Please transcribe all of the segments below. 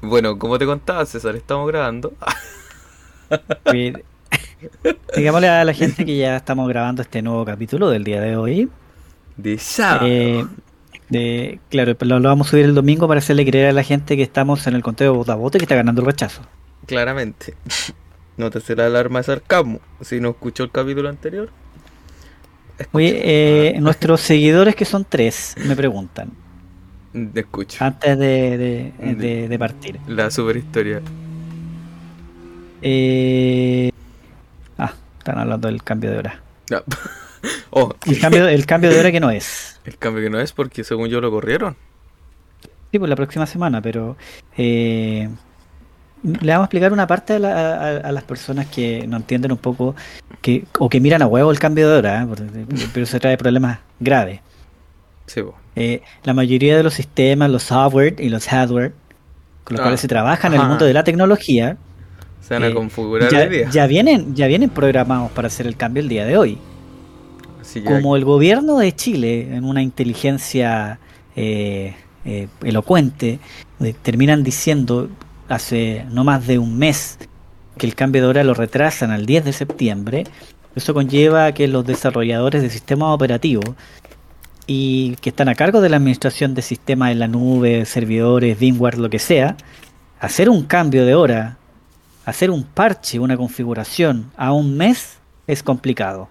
Bueno, como te contaba, César, estamos grabando. Digámosle a la gente que ya estamos grabando este nuevo capítulo del día de hoy. De sábado. Eh, de, claro, lo, lo, vamos a subir el domingo para hacerle creer a la gente que estamos en el conteo de voto a que está ganando el rechazo. Claramente. No te será alarma de sarcasmo. Si no escuchó el capítulo anterior. Oye, eh, nuestros seguidores que son tres me preguntan. Te escucho. Antes de, de, de, partir. La super historia. Eh... Ah, están hablando del cambio de hora. Oh. El, cambio, el cambio de hora que no es. El cambio que no es porque según yo lo corrieron. Sí, pues la próxima semana, pero eh, le vamos a explicar una parte a, las personas que no entienden un poco que, o que miran a huevo el cambio de hora, ¿eh? pero se trae problemas graves. Sí, eh, la mayoría de los sistemas, los software y los hardware con los cuales ah, se trabaja en el mundo de la tecnología, se van a configurar ya, ya, vienen, ya vienen programados para hacer el cambio el día de hoy. Como el gobierno de Chile, en una inteligencia eh, eh, elocuente, terminan diciendo hace no más de un mes que el cambio de hora lo retrasan al 10 de septiembre, eso conlleva que los desarrolladores de sistemas operativos y que están a cargo de la administración de sistemas en la nube, servidores, VMware, lo que sea, hacer un cambio de hora, hacer un parche, una configuración a un mes es complicado.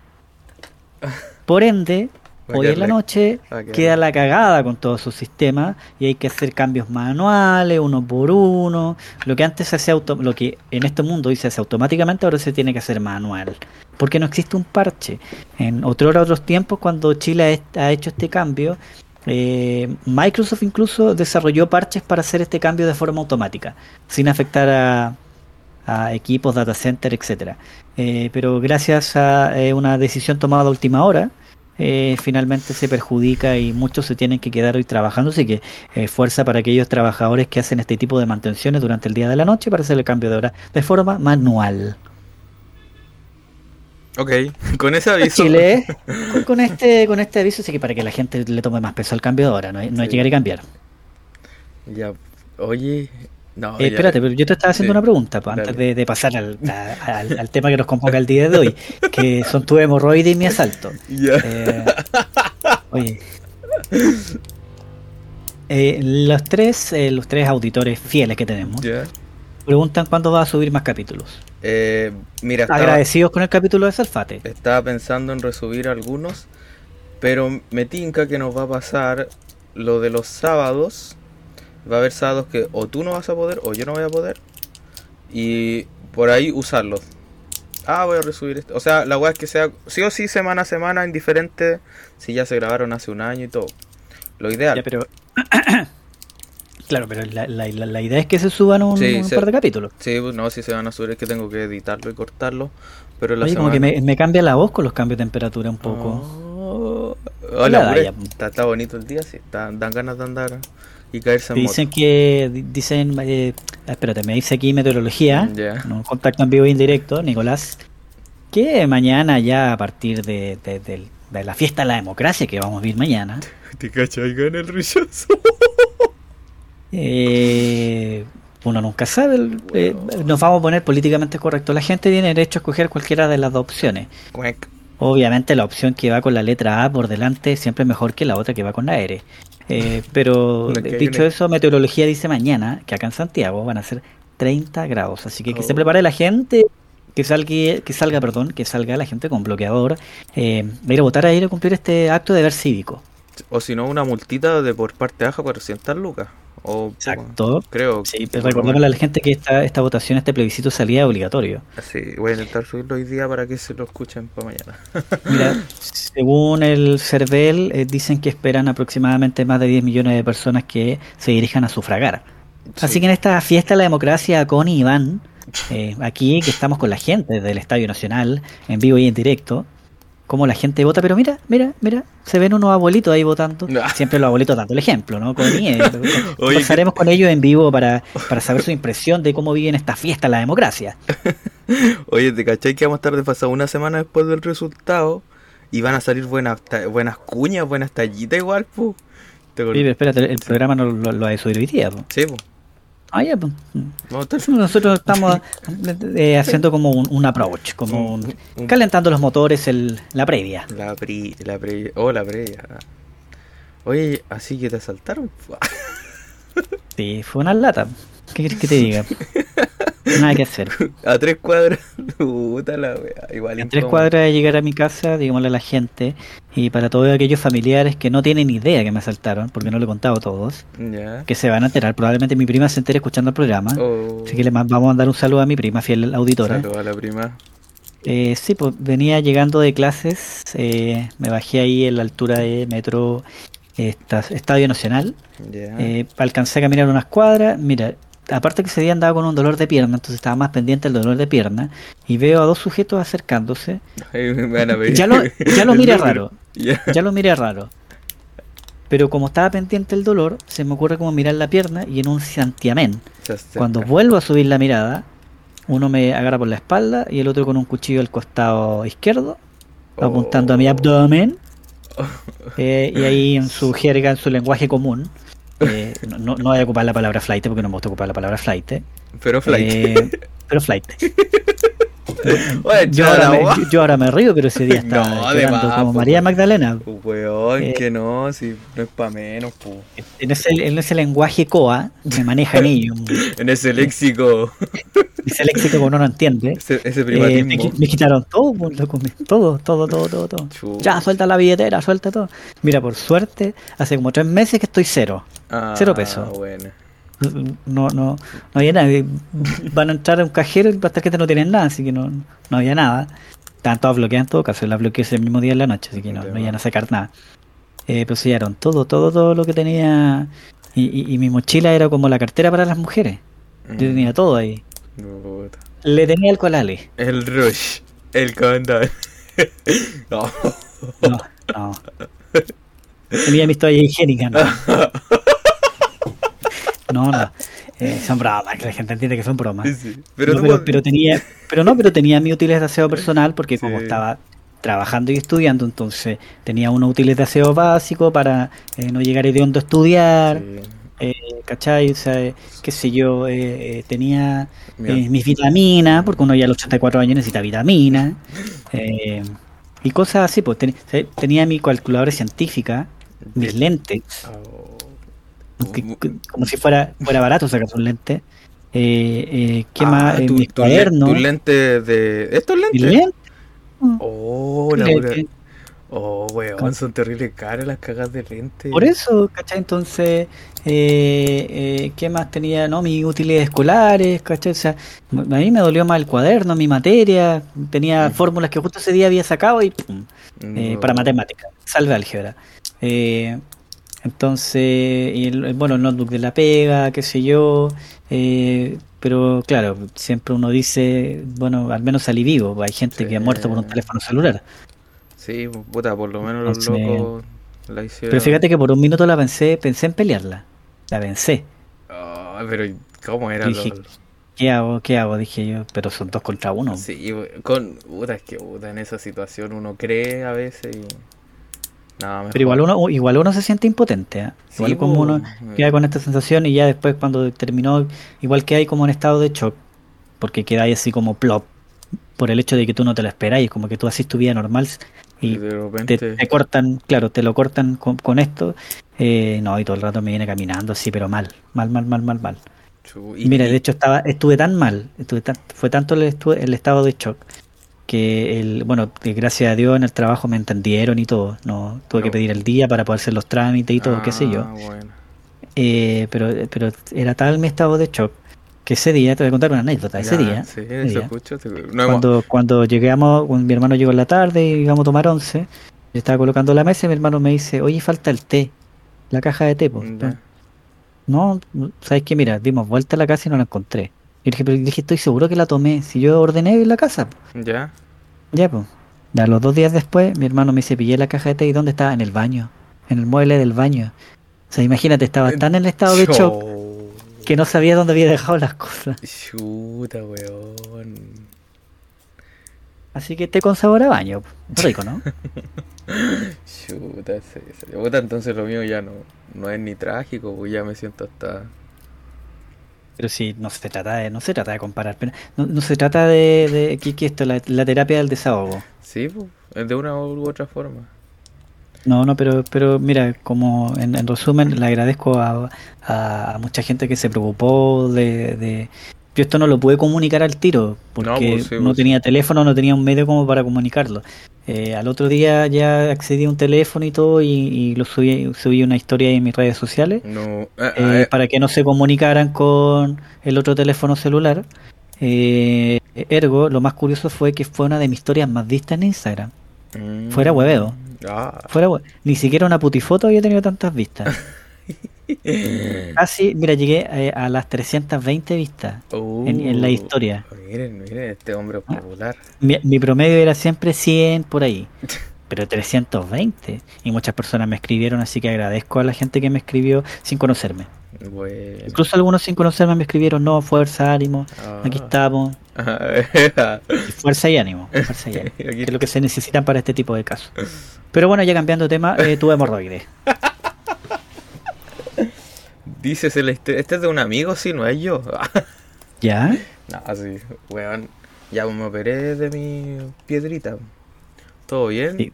Por ende, hoy en la noche queda la cagada con todos sus sistemas y hay que hacer cambios manuales, uno por uno. Lo que antes se hacía auto lo que en este mundo se hace automáticamente, ahora se tiene que hacer manual. Porque no existe un parche. En otro otros tiempos, cuando Chile ha hecho este cambio, eh, Microsoft incluso desarrolló parches para hacer este cambio de forma automática, sin afectar a, a equipos, data center, etcétera. Eh, pero gracias a eh, una decisión tomada a última hora, eh, finalmente se perjudica y muchos se tienen que quedar hoy trabajando, así que fuerza para aquellos trabajadores que hacen este tipo de mantenciones durante el día de la noche para hacer el cambio de hora de forma manual. Ok, con ese aviso. Chile, con, este, con este aviso, así que para que la gente le tome más peso al cambio de hora, no, no hay llegar y cambiar. Ya, oye, no, eh, espérate, pero yo te estaba haciendo una pregunta pues, antes de, pasar al, al, tema que nos convoca el día de hoy, que son tu hemorroide y mi asalto. Eh, oye. Eh, los tres los tres auditores fieles que tenemos preguntan cuándo va a subir más capítulos. mira, agradecidos con el capítulo de Salfate. Estaba pensando en resubir algunos, pero me tinca que nos va a pasar lo de los sábados va a haber sábados que o tú no vas a poder o yo no voy a poder. Y por ahí usarlos. Ah, voy a resubir esto. O sea, la weá es que sea sí o sí semana a semana, indiferente si ya se grabaron hace un año y todo. Lo ideal. pero... claro, pero la, la, la, idea es que se suban un, par de capítulos. Sí, pues no, si se van a subir es que tengo que editarlo y cortarlo. Pero la Oye, como que me, cambia la voz con los cambios de temperatura un poco. Oh. Hola, está, está, bonito el día, sí. dan ganas de andar y caerse en Dicen que, dicen, eh, espérate, me dice aquí meteorología, un contacto en vivo e indirecto, Nicolás, que mañana ya a partir de, la fiesta de la democracia que vamos a vivir mañana. ¿Te cachai gana el rechazo? eh, uno nunca sabe, eh, nos vamos a poner políticamente correcto. La gente tiene derecho a escoger cualquiera de las dos opciones. Obviamente la opción que va con la letra A por delante siempre es mejor que la otra que va con la R. Eh, pero dicho eso, meteorología dice mañana que acá en Santiago van a ser 30 grados. Así que que se oh. prepare la gente, que salga, que salga, perdón, que salga la gente con bloqueador, eh, a ir a votar a ir a cumplir este acto de ver cívico. O si no, una multita de por parte baja 400 lucas. Exacto. Creo. Sí, recordémosle a la gente que esta, esta votación, este plebiscito salía obligatorio. Sí, voy a intentar subirlo hoy día para que se lo escuchen para mañana. Mira, según el CERVEL, eh, dicen que esperan aproximadamente más de 10 millones de personas que se dirijan a sufragar. Así que en esta fiesta de la democracia, con Iván, eh, aquí que estamos con la gente del Estadio Nacional, en vivo y en directo, cómo la gente vota, pero mira, mira, mira, se ven unos abuelitos ahí votando. Siempre los abuelitos dando el ejemplo, ¿no? Con Pasaremos con ellos en vivo para, para saber su impresión de cómo viven esta fiesta la democracia. Oye, ¿te cachai que vamos a estar desfasados una semana después del resultado? Y van a salir buenas, buenas cuñas, buenas tallitas igual, pu. Sí, espérate, el programa no lo, ha ha hoy día, Sí, pues. Ah, ya, pues. Nosotros estamos eh, haciendo como un, approach, como un, calentando los motores, el, la previa. La, pri, la previa. Oh, la previa. Oye, así que te asaltaron. sí, fue una lata. ¿Qué quieres que te diga? Nada que hacer. A tres cuadras, puta la wea. Igual a tres cuadras de llegar a mi casa, digámosle a la gente, y para todos aquellos familiares que no tienen idea que me asaltaron, porque no lo he contado a todos, que se van a enterar. Probablemente mi prima se entere escuchando el programa. Oh. Así que le vamos a mandar un saludo a mi prima, fiel auditora. Saludo a la prima. Eh, sí, pues venía llegando de clases, eh, me bajé ahí en la altura de metro Estadio Nacional, eh, alcancé a caminar unas cuadras, mira, aparte que ese día andaba con un dolor de pierna, entonces estaba más pendiente del dolor de pierna, y veo a dos sujetos acercándose. ya lo, ya lo miré raro. Ya lo miré raro. Pero como estaba pendiente el dolor, se me ocurre como mirar la pierna y en un santiamén. Cuando vuelvo a subir la mirada, uno me agarra por la espalda y el otro con un cuchillo al costado izquierdo, apuntando a mi oh. abdomen. Eh, y ahí en su jerga, en su lenguaje común, eh, no, no, voy a ocupar la palabra flight porque no me gusta ocupar la palabra flight. Pero flight. Eh, pero flight. yo, ahora me, yo, ahora me, río, pero ese día estaba no, como María Magdalena. Weón, eh, que no, si no es para menos. En, ese, en ese lenguaje coa se manejan ellos. en ese léxico. ese léxico que uno no entiende. Ese, ese eh, me, me, quitaron todo, todo, todo, todo, todo. todo. Ya, suelta la billetera, suelta todo. Mira, por suerte, hace como tres meses que estoy cero. Ah, cero pesos. Bueno. No, no, no había nada. Van a entrar a un cajero y las tarjetas no tienen nada, así que no, no había nada. Estaban todas bloqueadas en todo caso, las bloqueé ese mismo día en la noche, así que no, no iban a sacar nada. Eh, pero sellaron todo, todo, todo lo que tenía. Y, y, mi mochila era como la cartera para las mujeres. Yo mm. tenía todo ahí. Le tenía el colale. El rush, el condón. no. No, no. Tenía mi toalla higiénica, ¿no? No, no. Eh, son bromas, que la gente entiende que son bromas. Pero, pero, tenía, pero no, pero tenía mi útiles de aseo personal porque como estaba trabajando y estudiando, entonces tenía unos útiles de aseo básico para eh, no llegar hediondo a estudiar. Eh, ¿Cachai? O sea, qué sé yo, eh, tenía mis vitaminas, porque uno ya a los 84 años necesita vitaminas. y cosas así, pues tenía mi calculadora científica, mis lentes. Oh como si fuera, fuera barato sacar un lente. Eh, eh, ¿Qué ah, más? Tu, mis tu, lente de. ¿Estos lentes? Oh, la Oh, weón, son terribles caras las cagas de lente. Por eso, ¿cachai? Entonces, eh, eh, ¿qué más tenía? No, mis útiles escolares, ¿cachai? O sea, a mí me dolió más el cuaderno, mi materia. Tenía mm. fórmulas que justo ese día había sacado y pum, eh, para matemáticas. Salve álgebra. Entonces, y el, bueno, el notebook de la pega, qué sé yo. Eh, pero claro, siempre uno dice, bueno, al menos salí vivo. Hay gente que ha muerto por un teléfono celular. Sí, puta, por lo menos los locos la hicieron. Pero fíjate que por un minuto la pensé, pensé en pelearla. La. Oh, pero ¿cómo era? Dije, ¿qué hago? ¿Qué hago? Dije yo, pero son dos contra uno. Sí, con, puta, es que puta, en esa situación uno cree a veces y pero igual uno, igual uno se siente impotente, ¿eh? igual como uno queda con esta sensación y ya después cuando terminó, igual que hay como en estado de shock, porque queda ahí así como plop, por el hecho de que tú no te lo esperáis, como que tú haces tu vida normal y, te, cortan, claro, te lo cortan con, esto, eh, no, y todo el rato me viene caminando así, pero mal, mal, mal, mal, mal, mal. Y, Mira, de hecho estaba, estuve tan mal, estuve fue tanto el, el estado de shock que el, bueno, gracias a Dios en el trabajo me entendieron y todo, no tuve que pedir el día para poder hacer los trámites y todo, qué sé yo. Ah, eh, pero, pero era tal mi estado de shock que ese día, te voy a contar una anécdota, ese día, cuando, cuando llegamos, mi hermano llegó en la tarde y íbamos a tomar once, yo estaba colocando la mesa y mi hermano me dice, oye, falta el té, la caja de té, pues. No, ¿sabes qué? Mira, dimos vuelta a la casa y no la encontré. Y dije, pero dije, estoy seguro que la tomé. Si yo ordené en la casa. Ya. Ya, pues. Ya los dos días después, mi hermano me dice, pillé la caja de té y ¿dónde estaba? En el baño. En el mueble del baño. O sea, imagínate, estaba tan en el estado de shock que no sabía dónde había dejado las cosas. Chuta, weón. Así que té con sabor a baño. Rico, ¿no? Chuta, sí, Chuta, entonces lo mío ya no, no es ni trágico, pues ya me siento hasta Pero sí, no se trata de, no se trata de comparar, no, no se trata de, de esto, la, terapia del desahogo. Sí, de una u otra forma. No, no, pero, pero mira, como en, resumen, le agradezco a, a, mucha gente que se preocupó de, Yo esto no lo pude comunicar al tiro, porque no, pues tenía teléfono, no tenía un medio como para comunicarlo. Eh, al otro día ya accedí a un teléfono y todo y, lo subí, subí una historia en mis redes sociales no. Eh, eh, para que no se comunicaran con el otro teléfono celular. ergo, lo más curioso fue que fue una de mis historias más vistas en Instagram. Mm. Fuera hueveo. Ah. Fuera, ni siquiera una putifoto había tenido tantas vistas. Casi, mira, llegué eh, a, las 320 vistas en, la uh, historia. Miren, miren, este hombre ah. popular. Mi, promedio era siempre 100 por ahí, pero 320. Y muchas personas me escribieron, así que agradezco a la gente que me escribió sin conocerme. Incluso algunos sin conocerme me escribieron, no, fuerza, ánimo, aquí ah. estamos. fuerza y ánimo, fuerza y ánimo que es lo que se necesitan para este tipo de casos. Pero bueno, ya cambiando de tema, eh, tuve hemorroides. Dices, este, este es de un amigo, sí, no es yo. ¿Ya? No, así, weón. Ya me operé de mi piedrita. ¿Todo bien?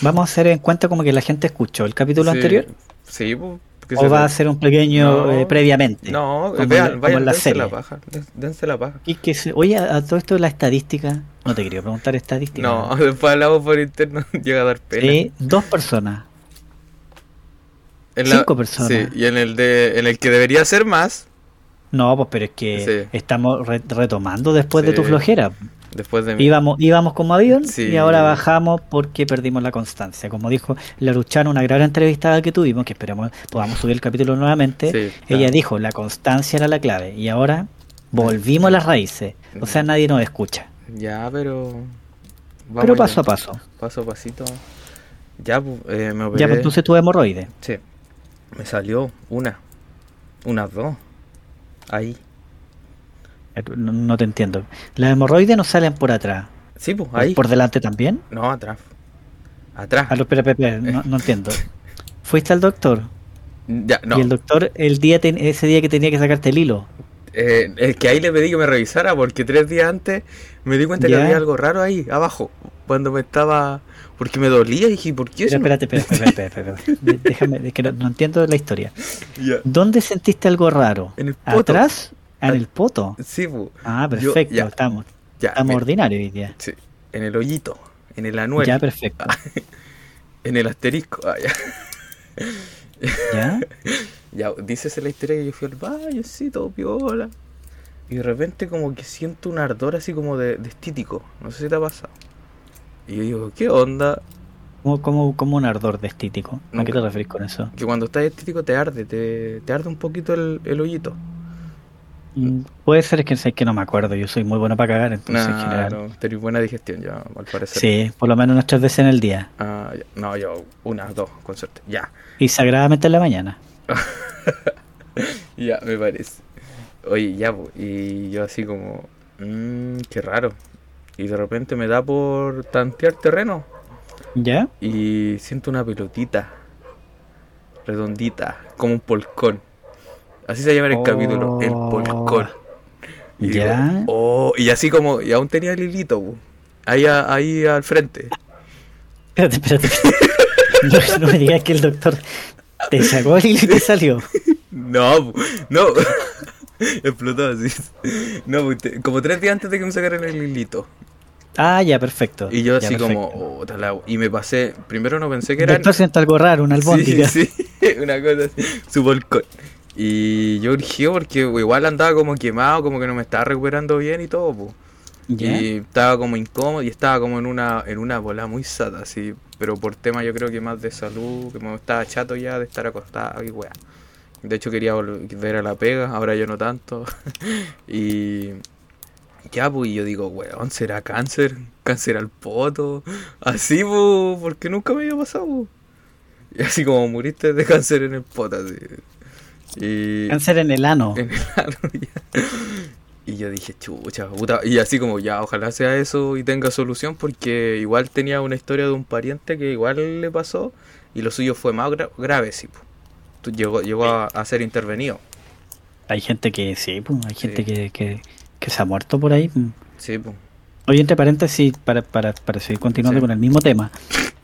vamos a hacer en cuenta como que la gente escuchó el capítulo anterior. Sí, pues. ¿O va a ser un pequeño eh, previamente? No, vean, vayan, la dense la paja. Dense la paja. Y que oye, a todo esto de la estadística, no te quería preguntar estadística. No, después hablamos por interno, llega a dar pena. Dos personas. Cinco personas. Sí, y en el, de, en el que debería ser más. No, pues pero es que estamos retomando después de tu flojera. Después de íbamos, íbamos como avión y ahora bajamos porque perdimos la constancia. Como dijo la Luchana, una gran entrevistada que tuvimos, que esperamos podamos subir el capítulo nuevamente, ella dijo la constancia era la clave y ahora volvimos a las raíces. O sea, nadie nos escucha. Ya, pero... pero paso a paso. Paso a pasito. Ya, eh, me Ya, pues entonces tuve hemorroide. Sí. Me salió una. Unas dos. Ahí. No, te entiendo. ¿Las hemorroides no salen por atrás? Sí, pues ahí. ¿Por delante también? No, atrás. Atrás. A los no, no entiendo. ¿Fuiste al doctor? Ya, no. Y el doctor, el día ese día que tenía que sacarte el hilo. Eh, es que ahí le pedí que me revisara porque tres días antes me di cuenta que había algo raro ahí, abajo, cuando me estaba... Porque me dolía y dije, ¿por qué eso? Espérate, espérate, espérate, espérate, Déjame, es que no, entiendo la historia. ¿Dónde sentiste algo raro? En el ¿Atrás? ¿En el poto? Sí, pu. Ah, perfecto, estamos. Ya, estamos ordinarios hoy día. Sí, en el hoyito, en el anuel. Ya, perfecto. en el asterisco. Ah, ya. ¿Ya? ya, dices la historia que yo fui al baño, sí, todo piola. Y de repente como que siento un ardor así como de, de estítico. No sé si te ha pasado. Y yo digo, ¿qué onda? ¿Cómo, cómo, un ardor de estítico? ¿A qué te refieres con eso? Que cuando estás estítico te arde, te, te arde un poquito el, el hoyito. Mm, puede ser que, que no me acuerdo, yo soy muy bueno para cagar, entonces en general. No, buena digestión ya, al parecer. Sí, por lo menos unas tres veces en el día. Ah, no, yo unas, dos, con suerte, ya. Y sagradamente en la mañana. ya, me parece. Oye, ya, y yo así como, mmm, qué raro. Y de repente me da por tantear terreno. ¿Ya? Y siento una pelotita redondita, como un polcón. Así se llama el capítulo, el oh. polcón. Y ¿Ya? oh, y así como, y aún tenía el hilito, ahí, ahí al frente. Espérate, espérate. no, me digas que el doctor te sacó el hilo y te salió. No, no. Explotó así. No, como tres días antes de que me sacaran el hilito. Ah, ya, perfecto. Y yo así como, oh, y me pasé, primero no pensé que era... Doctor algo raro, una albóndiga. Sí, sí, una cosa así, su volcón. Y yo urgió porque igual andaba como quemado, como que no me estaba recuperando bien y todo, pues. Y estaba como incómodo y estaba como en una en una bola muy sata, así. Pero por tema yo creo que más de salud, que me estaba chato ya de estar acostado y weá. De hecho quería volver a la pega, ahora yo no tanto. y ya, pues, yo digo, weón, ¿será cáncer? ¿Cáncer al poto? Así, pues, porque nunca me había pasado, Y así como muriste de cáncer en el poto, así. Y, Cáncer en el ano. En el ano, Y yo dije, chucha, puta. Y así como, ya, ojalá sea eso y tenga solución, porque igual tenía una historia de un pariente que igual le pasó y lo suyo fue más grave, sí. Llegó, llegó a, ser intervenido. Hay gente que sí, pues, hay gente que, que, que, se ha muerto por ahí. Sí, pues. Oye, entre paréntesis, para, para, para seguir continuando con el mismo tema,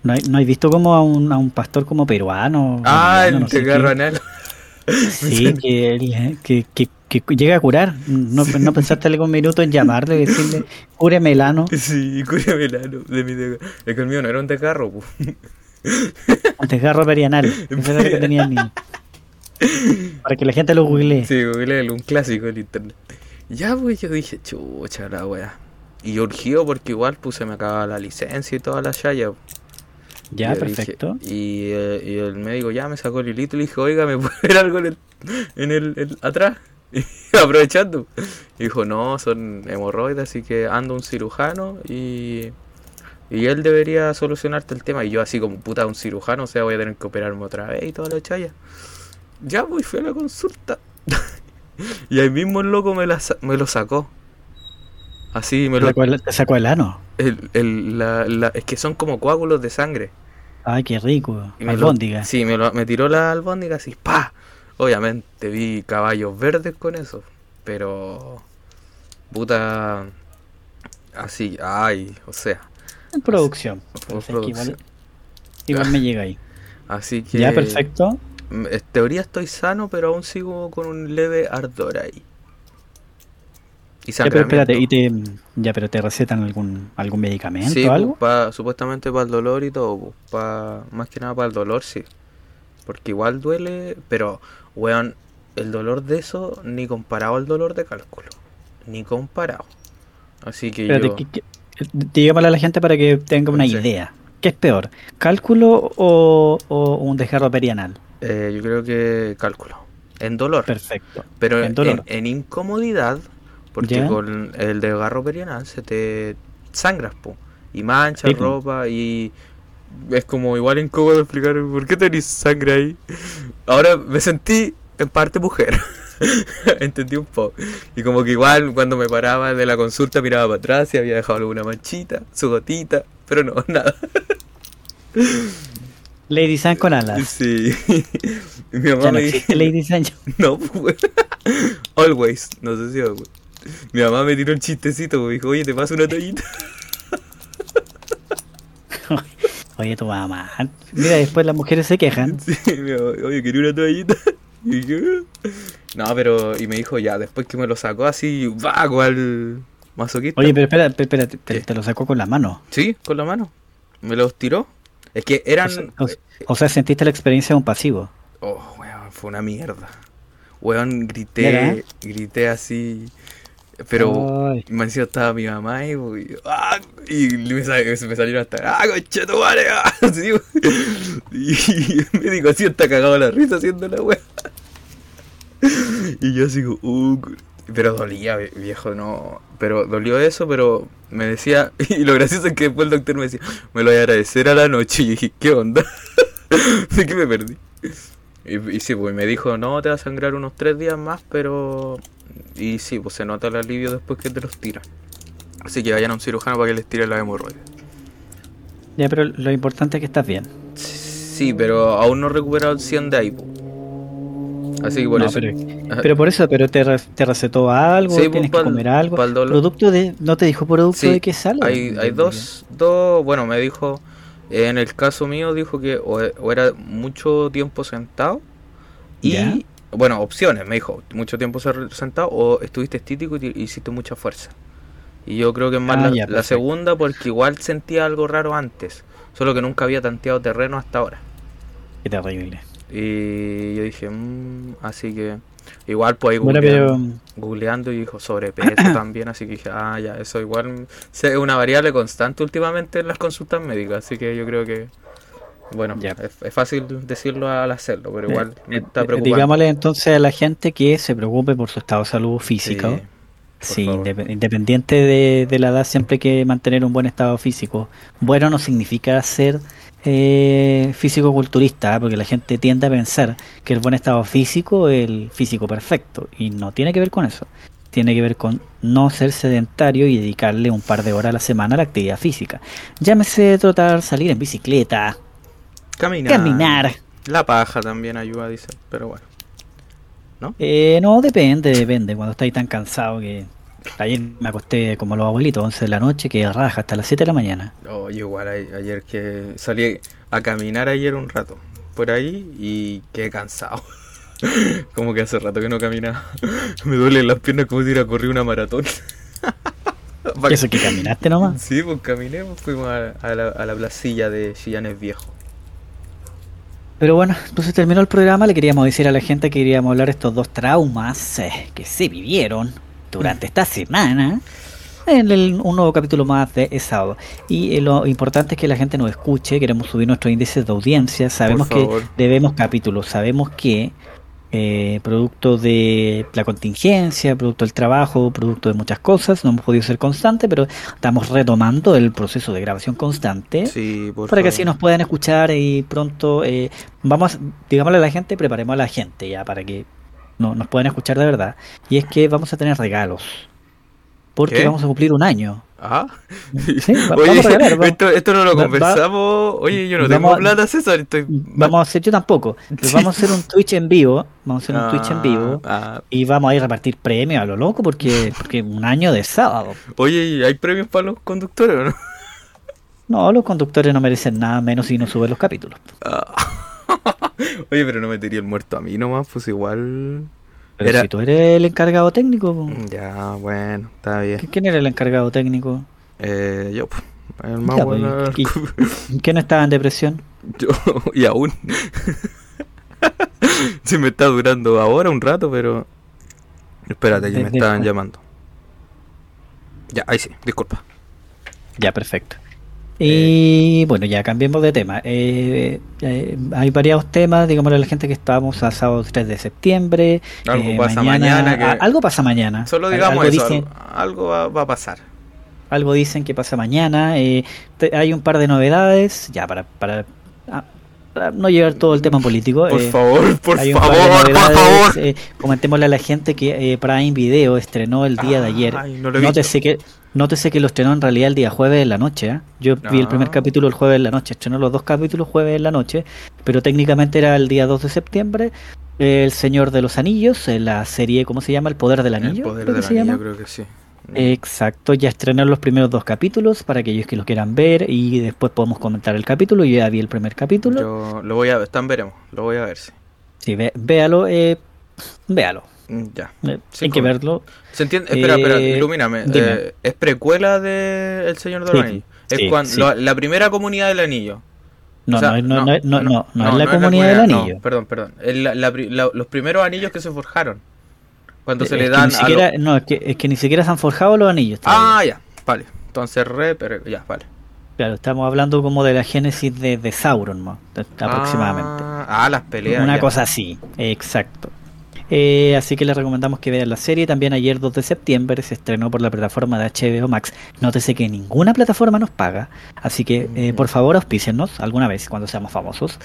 ¿no, hay, ¿no hay visto como a un, a un pastor como peruano? Ah, el de Sí, que, que, que, que, llega a curar. No, no pensaste algún minuto en llamarle y decirle, cure melano. Sí, cure melano. De mi de... Es que el mío no era un tecarro, Eso era lo que tenía el niño. Para que la gente lo googlee. Sí, googlee un clásico en internet. Ya, pues yo dije, chucha la wea. Y urgió porque igual pues se me acaba la licencia y toda la chaya. Ya, perfecto. y, eh, y, el médico ya me sacó el hilito y le dije, oiga, ¿me puede ver algo en el, en el, atrás? Y aprovechando. Y dijo, no, son hemorroides, así que ando un cirujano y, y él debería solucionarte el tema. Y yo así como puta un cirujano, o sea, voy a tener que operarme otra vez y toda la chaya. Ya, pues fui a la consulta. y ahí mismo el loco me, la, me lo sacó. Así me lo. ¿Te sacó el ano? El, el, la, la, es que son como coágulos de sangre. Ay, qué rico. Y albóndiga. sí, me, lo, me tiró la albóndiga así, ¡pa! Obviamente vi caballos verdes con eso. Pero. Puta. Así, ay, o sea. En producción. igual, me llega ahí. Así que. Ya, perfecto. En teoría estoy sano, pero aún sigo con un leve ardor ahí. Y ya, pero espérate, ¿y te, ya, pero te recetan algún algún medicamento o algo? Pa, supuestamente para el dolor y todo, pa, más que nada para el dolor, sí. Porque igual duele, pero, weón, el dolor de eso ni comparado al dolor de cálculo. Ni comparado. Así que yo... Que, a la gente para que tenga una idea. ¿Qué es peor? ¿Cálculo o, o un desgarro perianal? Eh, yo creo que cálculo. En dolor. Perfecto. Pero en, dolor. en, incomodidad, porque con el desgarro perianal se te sangras, po. Y mancha ropa y es como igual incómodo explicar por qué tenés sangre ahí. Ahora me sentí en parte mujer. Entendí un poco. Y como que igual cuando me paraba de la consulta miraba para atrás y había dejado alguna manchita, su gotita, pero no, nada. Lady San con alas. Sí. Mi mamá no me dijo. Lady San. No, pues. Always. No sé si always. Mi mamá me tiró un chistecito, me dijo, oye, te paso una toallita. Oye, tu mamá. Mira, después las mujeres se quejan. Sí, mi mamá, oye, quería una toallita. Y yo, no, pero, y me dijo ya, después que me lo sacó así, va, cual masoquista. Oye, pero espera, espera, te, te, lo sacó con la mano. Sí, con la mano. Me los tiró. Es que eran. O sea, sentiste la experiencia de un pasivo. Oh, weón, fue una mierda. Weón, grité, grité así. Pero me decía estaba mi mamá y, ¡ah! y me, me, salieron hasta ¡Ah, concheto, vale! ¡Ah! y, me dijo así está cagado la risa haciendo la weá. y yo así, uh, pero dolía, viejo, no. Pero dolió eso, pero me decía. Y lo gracioso es que después el doctor me decía, me lo voy a agradecer a la noche. Y dije, ¿qué onda? Así que me perdí. Y, sí, pues me dijo, no, te va a sangrar unos tres días más, pero. Y sí, pues se nota el alivio después que te los tira. Así que vayan a un cirujano para que les tire la hemorroide. Ya, pero lo importante es que estás bien. Sí, pero aún no he recuperado el 100 de ahí. Así que por eso. Pero, por eso, pero te, te recetó algo, tienes pues, que comer algo. Producto de, no te dijo producto de qué sale. Hay, hay dos, dos, bueno, me dijo, en el caso mío dijo que o, era mucho tiempo sentado y, bueno, opciones, me dijo, mucho tiempo sentado o estuviste estítico y hiciste mucha fuerza. Y yo creo que es más ah, la, segunda porque igual sentía algo raro antes, solo que nunca había tanteado terreno hasta ahora. Qué terrible. Y yo dije, mmm, así que igual pues ahí googleando, y dijo sobrepeso también, así que dije, ah, ya, eso igual es una variable constante últimamente en las consultas médicas, así que yo creo que, bueno, es, fácil decirlo al hacerlo, pero igual me está eh, preocupando. Digámosle entonces a la gente que se preocupe por su estado de salud físico. Sí, independiente de, de, la edad, siempre hay que mantener un buen estado físico. Bueno no significa ser eh, físico-culturista, ¿eh? porque la gente tiende a pensar que el buen estado físico es el físico perfecto, y no tiene que ver con eso. Tiene que ver con no ser sedentario y dedicarle un par de horas a la semana a la actividad física. Llámese trotar, salir en bicicleta, caminar. caminar. La paja también ayuda, dice, pero bueno. ¿no? Eh, no, depende, depende. Cuando estáis tan cansado que ayer me acosté como los abuelitos, 11 de la noche, que raja hasta las 7 de la mañana. Oh, igual ayer que salí a caminar ayer un rato por ahí y quedé cansado. como que hace rato que no caminaba. me duelen las piernas como si hubiera corrido una maratón. ¿Eso que caminaste nomás? Sí, pues caminé, pues fuimos a, la, a la placilla de Chillanes Viejo. Pero bueno, entonces terminó el programa. Le queríamos decir a la gente que queríamos hablar de estos dos traumas eh, que se vivieron durante esta semana. En el, un nuevo capítulo más de sábado. Y eh, lo importante es que la gente nos escuche. Queremos subir nuestros índices de audiencia. Sabemos que debemos capítulos. Sabemos que eh, producto de la contingencia, producto del trabajo, producto de muchas cosas. No hemos podido ser constantes, pero estamos retomando el proceso de grabación constante para que así nos puedan escuchar y pronto eh, vamos, digámosle a la gente, preparemos a la gente ya para que no, nos puedan escuchar de verdad. Y es que vamos a tener regalos porque vamos a cumplir un año. Ah, Oye, esto, esto, no lo conversamos. Oye, yo no tengo plata, César. Estoy... Vamos a hacer, yo tampoco. vamos a hacer un Twitch en vivo. Vamos a hacer un Twitch en vivo. Ah, ah. Y vamos a ir a repartir premios a lo loco porque, porque un año de sábado. Oye, ¿hay premios para los conductores o no? No, los conductores no merecen nada menos si no suben los capítulos. Ah. Oye, pero no metería el muerto a mí nomás, pues igual. Pero si tú eres el encargado técnico. Ya, bueno, está bien. ¿Quién era el encargado técnico? Eh, yo, el más bueno. ¿Quién estaba en depresión? Yo, y aún. sí, me está durando ahora un rato, pero. Espérate, que me estaban llamando. Ya, ahí sí, disculpa. Ya, perfecto. Y bueno, ya cambiemos de tema. Eh, eh, hay varios temas, digamos a la gente que estamos a sábado 3 de septiembre. Algo eh, pasa mañana. algo pasa mañana. Solo digamos algo eso, algo va, a pasar. Algo dicen que pasa mañana. hay un par de novedades, ya para, para, ah, no llevar todo el tema político. Por favor, por favor, por favor. comentémosle a la gente que Prime Video estrenó el día de ayer. no lo sé que Nótese que lo estrenó en realidad el día jueves en la noche. ¿eh? Yo vi el primer ah. capítulo el jueves en la noche. Estrenó los dos capítulos jueves en la noche. Pero técnicamente era el día 2 de septiembre. El Señor de los Anillos, la serie, ¿cómo se llama? El Poder del Anillo. El Poder del Anillo, creo que sí. Exacto, ya estrenaron los primeros dos capítulos para aquellos que los quieran ver y después podemos comentar el capítulo. Yo ya vi el primer capítulo. Yo lo voy a ver, están veremos, lo voy a ver, sí. Sí, véalo, eh, véalo. Mm, ya. Eh, hay que verlo. ¿Se entiende? Espera, espera, eh, ilumíname. Eh, ¿Es precuela de El Señor de los Anillos? Es cuando, la primera comunidad del anillo. No, no, no, no, no, no, no, es la comunidad del anillo. perdón, perdón. los primeros anillos que se forjaron. Cuando se le dan. No, es que, es que ni siquiera se han forjado los anillos. Ah, ya, vale. Entonces, re, pero ya, vale. Claro, estamos hablando como de la génesis de, de Sauron, ¿no? aproximadamente. Ah, las peleas. Una cosa así, exacto. Eh, así que les recomendamos que vean la serie. También ayer 2 de septiembre se estrenó por la plataforma de HBO Max. Nótese que ninguna plataforma nos paga. Así que eh, por favor auspícenos alguna vez cuando seamos famosos.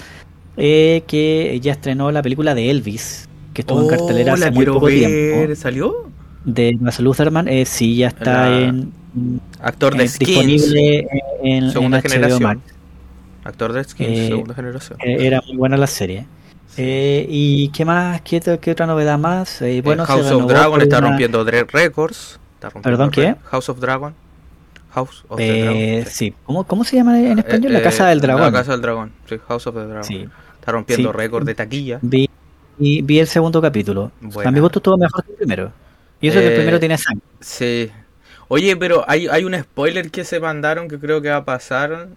Eh, que ya estrenó la película de Elvis, que estuvo en oh, cartelera hace muy poco tiempo. ¿Salió? De Baz Luhrmann, eh, sí, ya está en actor de Skins. disponible en, segunda generación. Actor de Skins, segunda generación. era muy buena la serie. Eh, ¿Y qué más? ¿Qué, otra novedad más? Eh, bueno, House of Dragon está rompiendo records. ¿Perdón qué? House of Dragon. House of the eh, Dragon. Sí. ¿Cómo, ¿Cómo, se llama en español? la Casa del Dragón. La Casa del Dragón. Sí, House of the Dragon. Sí. Está rompiendo récords de taquilla. Vi, vi, el segundo capítulo. A mi gusto estuvo mejor que el primero. Y eso que el primero tiene sangre. Sí. Oye, pero hay, hay un spoiler que se mandaron que creo que va a pasar.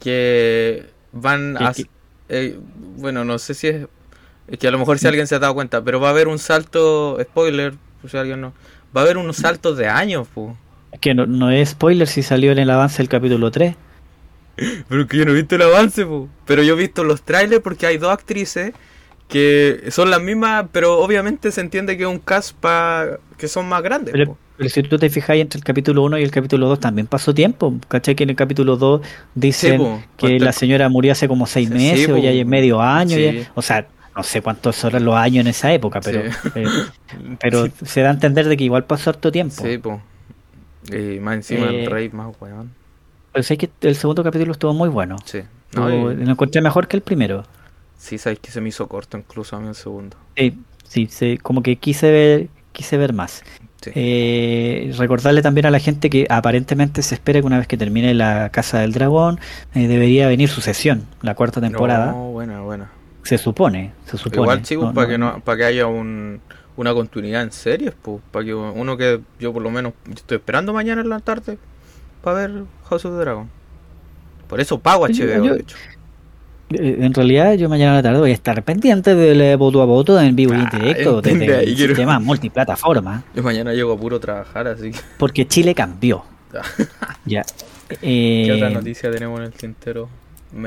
Que van a. Eh, bueno, no sé si es, es que a lo mejor si alguien se ha dado cuenta, pero va a haber un salto, spoiler, si alguien no, va a haber unos saltos de años, pu. Es que no, no es spoiler si salió en el avance del capítulo 3. Pero que yo no he visto el avance, pu. pero yo he visto los trailers porque hay dos actrices que son las mismas, pero obviamente se entiende que es un cast pa que son más grandes. Pero, si tú te fijas entre el capítulo 1 y el capítulo 2 también pasó tiempo. ¿Cachai? Que en el capítulo 2 dicen que la señora murió hace como seis meses o ya hay medio año. o sea, no sé cuántos eran los años en esa época, pero eh, pero se da a entender de que igual pasó harto tiempo. Sí, pues. Y más encima el eh, rey más weón. Pero sé que el segundo capítulo estuvo muy bueno. Sí. lo encontré mejor que el primero. Sí, sabéis que se me hizo corto incluso a mí el segundo. Sí, sí, como que quise ver, quise ver más. Eh, recordarle también a la gente que aparentemente se espera que una vez que termine la Casa del Dragón eh, debería venir su sesión, la cuarta temporada. No. Se supone, se supone. Igual chicos, para que no, para que haya un, una continuidad en series, pues, para que uno que yo por lo menos estoy esperando mañana en la tarde para ver House of the Dragon. Por eso pago HBO, de hecho. Eh, en realidad, yo mañana a la tarde voy a estar pendiente del voto a voto en vivo y en ah, directo desde el sistema multiplataforma. Yo mañana llego a puro trabajar, así que. Porque Chile cambió. ya. ¿Qué otra eh, noticia tenemos en el tintero?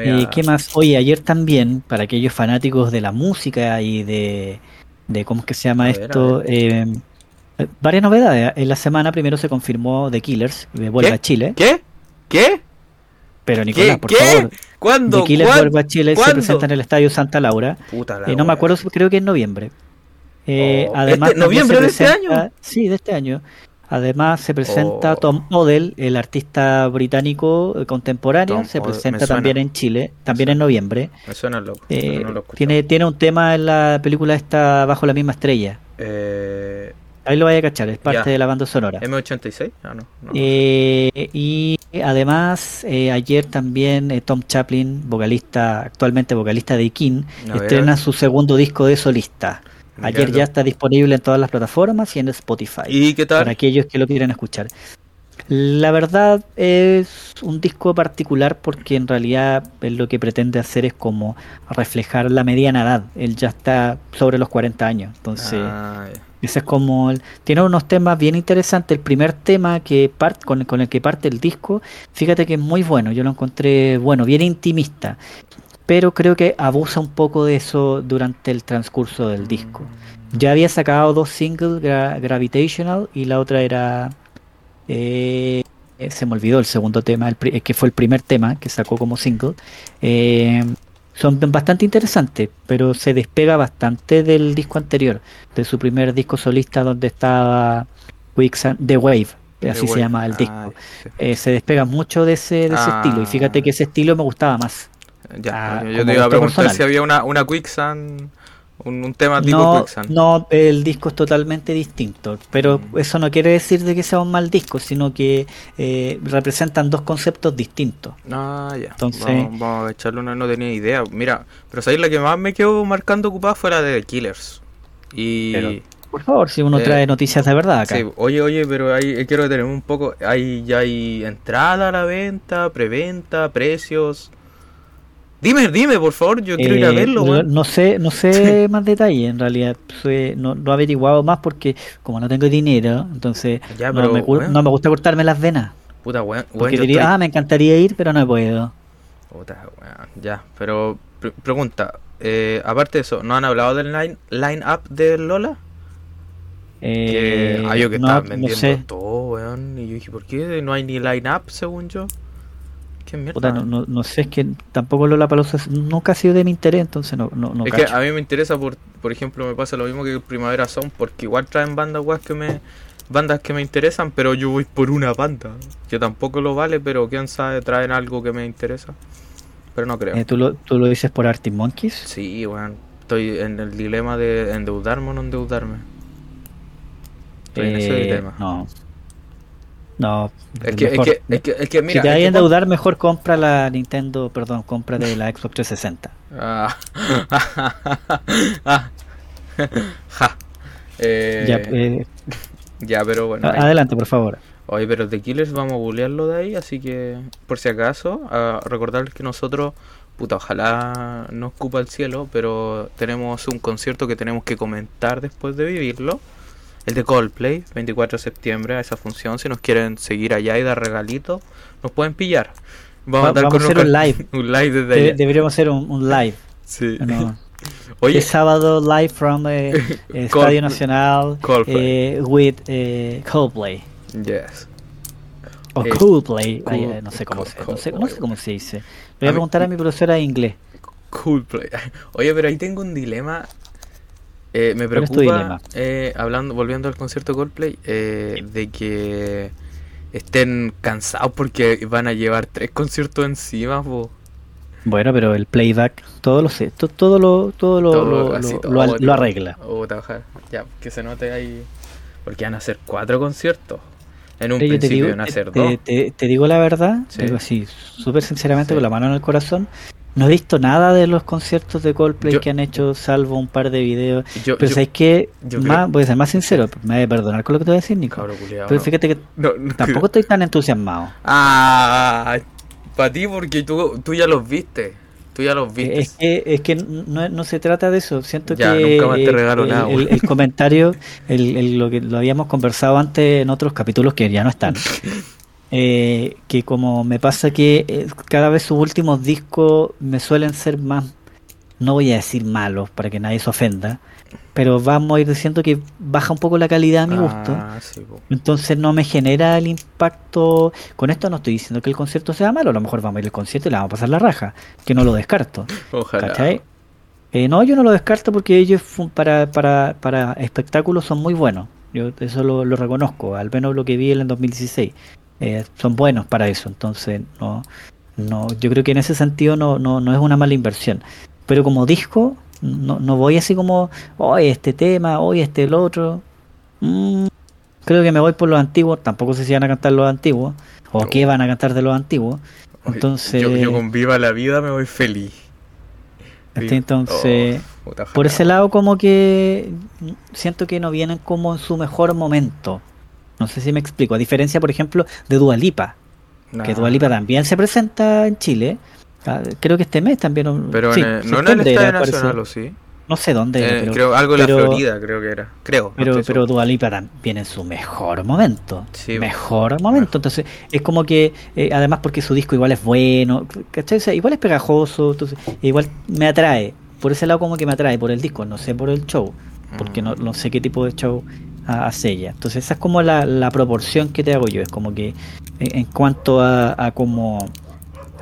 y ¿Qué más? Oye, ayer también, para aquellos fanáticos de la música y de. de ¿Cómo es que se llama esto? Eh, varias novedades. En la semana primero se confirmó The Killers, vuelve a Chile. ¿Qué? ¿Qué? Pero Nicolás, por favor. ¿Cuándo? Killer vuelve a Chile se presenta en el Estadio Santa Laura. Puta la eh, no me acuerdo, creo que en noviembre. Eh, oh, además, ¿este ¿Noviembre de este año? Sí, de este año. Además se presenta oh. Tom Odell, el artista británico eh, contemporáneo, se presenta también en Chile, también en noviembre. Me suena loco. tiene, tiene un tema en la película esta Bajo la misma estrella. Eh, Ahí lo vaya a cachar, es parte de la banda sonora. M86, ah, no. Eh, y además, eh, ayer también eh, Tom Chaplin, vocalista, actualmente vocalista de King, estrena su segundo disco de solista. Ayer ya está disponible en todas las plataformas y en Spotify. ¿Y qué tal? Para aquellos que lo quieran escuchar. La verdad es un disco particular porque en realidad lo que pretende hacer es como reflejar la mediana edad. Él ya está sobre los 40 años, entonces ah, ese es como tiene unos temas bien interesantes. El primer tema que con, el que parte el disco, fíjate que es muy bueno. Yo lo encontré bueno, bien intimista. Pero creo que abusa un poco de eso durante el transcurso del disco. Ya había sacado dos singles, Gravitational y la otra era. Eh, se me olvidó el segundo tema, el, que fue el primer tema que sacó como single. Eh, son bastante interesantes, pero se despega bastante del disco anterior, de su primer disco solista donde estaba The Wave, así se llama el disco. Ah, eh, se despega mucho de ese, de ese estilo, y fíjate que ese estilo me gustaba más. Ya, yo te iba a preguntar si había una, una Quicksand un, tema tipo no, No, el disco es totalmente distinto, pero mm. eso no quiere decir de que sea un mal disco, sino que eh, representan dos conceptos distintos. Ah, ya. Entonces, vamos, a echarle una, no tenía idea. Mira, pero sabéis la que más me quedó marcando ocupada fue la de The Killers. Y... por favor, si uno eh, trae noticias de verdad acá. oye, oye, pero ahí eh, quiero detenerme un poco. Hay, ya hay entrada a la venta, preventa, precios. Dime, dime, por favor, yo quiero ir a eh, verlo, No sé, no sé más detalle, en realidad. no, no he averiguado más porque como no tengo dinero, entonces no, me, gusta cortarme las venas. Puta, weón. Porque diría, ah, me encantaría ir, pero no puedo. Puta, weón. Ya, pero pregunta, eh, aparte de eso, ¿no han hablado del line, line up de Lola? Eh, que, ah, yo que no, vendiendo todo, weón. Y yo dije, ¿por qué no hay ni line up, según yo? No, no, sé, es que tampoco Lola Palosa nunca ha sido de mi interés, entonces no, no, Es que a mí me interesa, por, por ejemplo, me pasa lo mismo que Primavera Sound, porque igual traen bandas que me bandas que me interesan, pero yo voy por una banda. Que tampoco lo vale, pero quién sabe, traen algo que me interesa. Pero no creo. Eh, ¿tú, lo, ¿Tú lo dices por Arctic Monkeys? Sí, bueno, estoy en el dilema de endeudarme o no endeudarme. Estoy en ese eh, dilema. No, no, es que, es que, es que, es que, mira. Si te hay a endeudar, mejor compra la Nintendo, perdón, compra de la Xbox 360. Ah. ah. ja. Eh, ya, eh, ya, pero bueno. Adelante, por favor. Oye, pero de Killers vamos a googlearlo de ahí, así que por si acaso, a recordarles que nosotros, puta, ojalá no ocupa el cielo, pero tenemos un concierto que tenemos que comentar después de vivirlo el de Coldplay, 24 de septiembre, a esa función. Si nos quieren seguir allá y dar regalitos, nos pueden pillar. Vamos, a, hacer un live. un live desde allá. Deberíamos hacer un, live. Sí. Oye, sábado live from the Estadio Nacional eh, with eh, Coldplay. Yes. O eh, Coldplay, no, sé cómo se, no, sé, no sé cómo se dice. Le voy a, preguntar a mi profesora de inglés. Coldplay. Oye, pero ahí tengo un dilema eh, me preocupa, eh, hablando, volviendo al concierto Coldplay, eh, de que estén cansados porque van a llevar tres conciertos encima. Bueno, pero el playback, todo lo sé, todo, lo, todo lo, lo, arregla. ya, que se note ahí, porque van a hacer cuatro conciertos. En un principio van a hacer dos. Te, digo la verdad, digo así, súper sinceramente, con la mano en el corazón. No he visto nada de los conciertos de Coldplay que han hecho, salvo un par de videos. pero sabes que, voy a ser más sincero, me voy a perdonar con lo que te voy a decir, Nico. pero fíjate que tampoco estoy tan entusiasmado. Ah, para ti porque tú, tú ya los viste. Tú ya los viste. Es que, es que no, no se trata de eso. Siento que el, comentario, el, lo que lo habíamos conversado antes en otros capítulos que ya no están. Eh, que como me pasa que eh, cada vez sus últimos discos me suelen ser más, no voy a decir malos para que nadie se ofenda, pero vamos a ir diciendo que baja un poco la calidad a mi gusto. Ah, Entonces no me genera el impacto. Con esto no estoy diciendo que el concierto sea malo, a lo mejor vamos a ir al concierto y le vamos a pasar la raja, que no lo descarto. Ojalá. Eh, no, yo no lo descarto porque ellos para, para, para espectáculos son muy buenos. Yo eso lo, lo reconozco, al menos lo que vi en el 2016. Eh, son buenos para eso. Entonces, no, no, yo creo que en ese sentido no, no, no es una mala inversión. Pero como disco, no, no voy así como, hoy este tema, hoy este el otro. Mm, creo que me voy por los antiguos. Tampoco sé si van a cantar los antiguos o qué van a cantar de los antiguos. Entonces, yo, con Viva la Vida me voy feliz. Este, entonces, oh, por ese lado como que siento que no vienen como en su mejor momento. No sé si me explico. A diferencia, por ejemplo, de Dualipa. Que Dualipa también se presenta en Chile. Ah, creo que este mes también. Pero no en el Estadio Nacional, ¿o sí? No sé dónde. Eh, creo, algo en la Florida, creo que era. Creo. Pero, pero Dualipa también en su mejor momento. Sí, mejor momento. Entonces, es como que, eh, además, porque su disco igual es bueno, ¿cachai? igual es pegajoso, entonces, igual me atrae. Por ese lado, como que me atrae, por el disco, no sé por el show. Porque no, no sé qué tipo de show a, Sella. Entonces esa es como la, proporción que te hago yo. Es como que en, cuanto a, como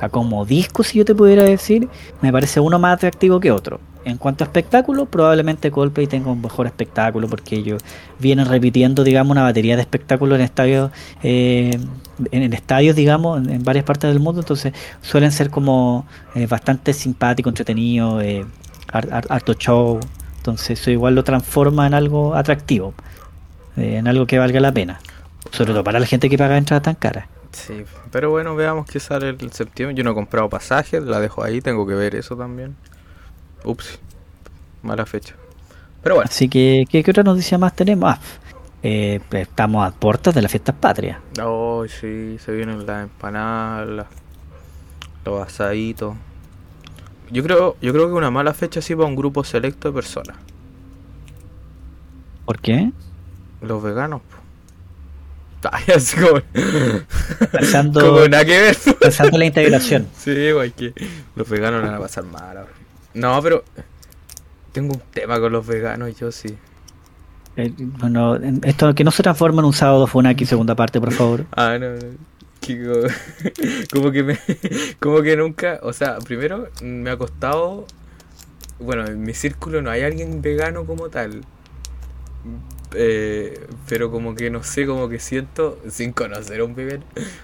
a como disco, si yo te pudiera decir, me parece uno más atractivo que otro. En cuanto a espectáculo, probablemente Coldplay tenga un mejor espectáculo porque ellos vienen repitiendo, digamos, una batería de espectáculos en estadios, eh, en, estadios, digamos, en, varias partes del mundo. Entonces suelen ser como eh, bastante simpáticos, entretenidos, eh, harto show. Entonces eso igual lo transforma en algo atractivo. En algo que valga la pena. Sobre todo para la gente que paga entradas tan caras. Sí, pero bueno, veamos qué sale el septiembre. Yo no he comprado pasajes, la dejo ahí, tengo que ver eso también. Ups, mala fecha. Pero bueno. Así que, ¿qué, otra noticia más tenemos? Ah, eh, estamos a puertas de las fiestas patrias. Oh, sí, se vienen las empanadas, los asaditos. Yo creo, yo creo que una mala fecha sí para un grupo selecto de personas. ¿Por qué? Los veganos. Ay, así como... Pensando, como nada que ver. Pensando en la integración. Sí, güey, que los veganos van a pasar mal. No, pero tengo un tema con los veganos, yo sí. Eh, bueno, esto que no se transforma en un sábado Funaki segunda parte, por favor. Ah, no, no. Como que me, como que nunca, o sea, primero me ha costado, bueno, en mi círculo no hay alguien vegano como tal, eh, pero como que no sé, como que siento, sin conocer a un bebé,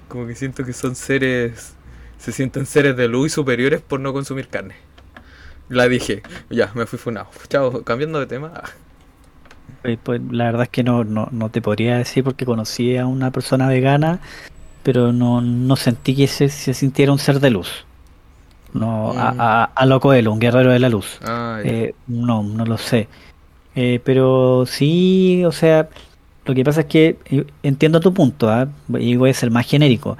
como que siento que son seres, se sienten seres de luz superiores por no consumir carne. La dije, ya, me fui funado. Chao, cambiando de tema. Pues, la verdad es que no, no, no, te podría decir porque conocí a una persona vegana, pero no, no sentí que se, se sintiera un ser de luz. No, a, mm. a, a lo un guerrero de la luz. Ah, eh, no, no lo sé. Eh, pero sí, o sea, lo que pasa es que eh, entiendo tu punto, ¿ah? y voy a ser más genérico.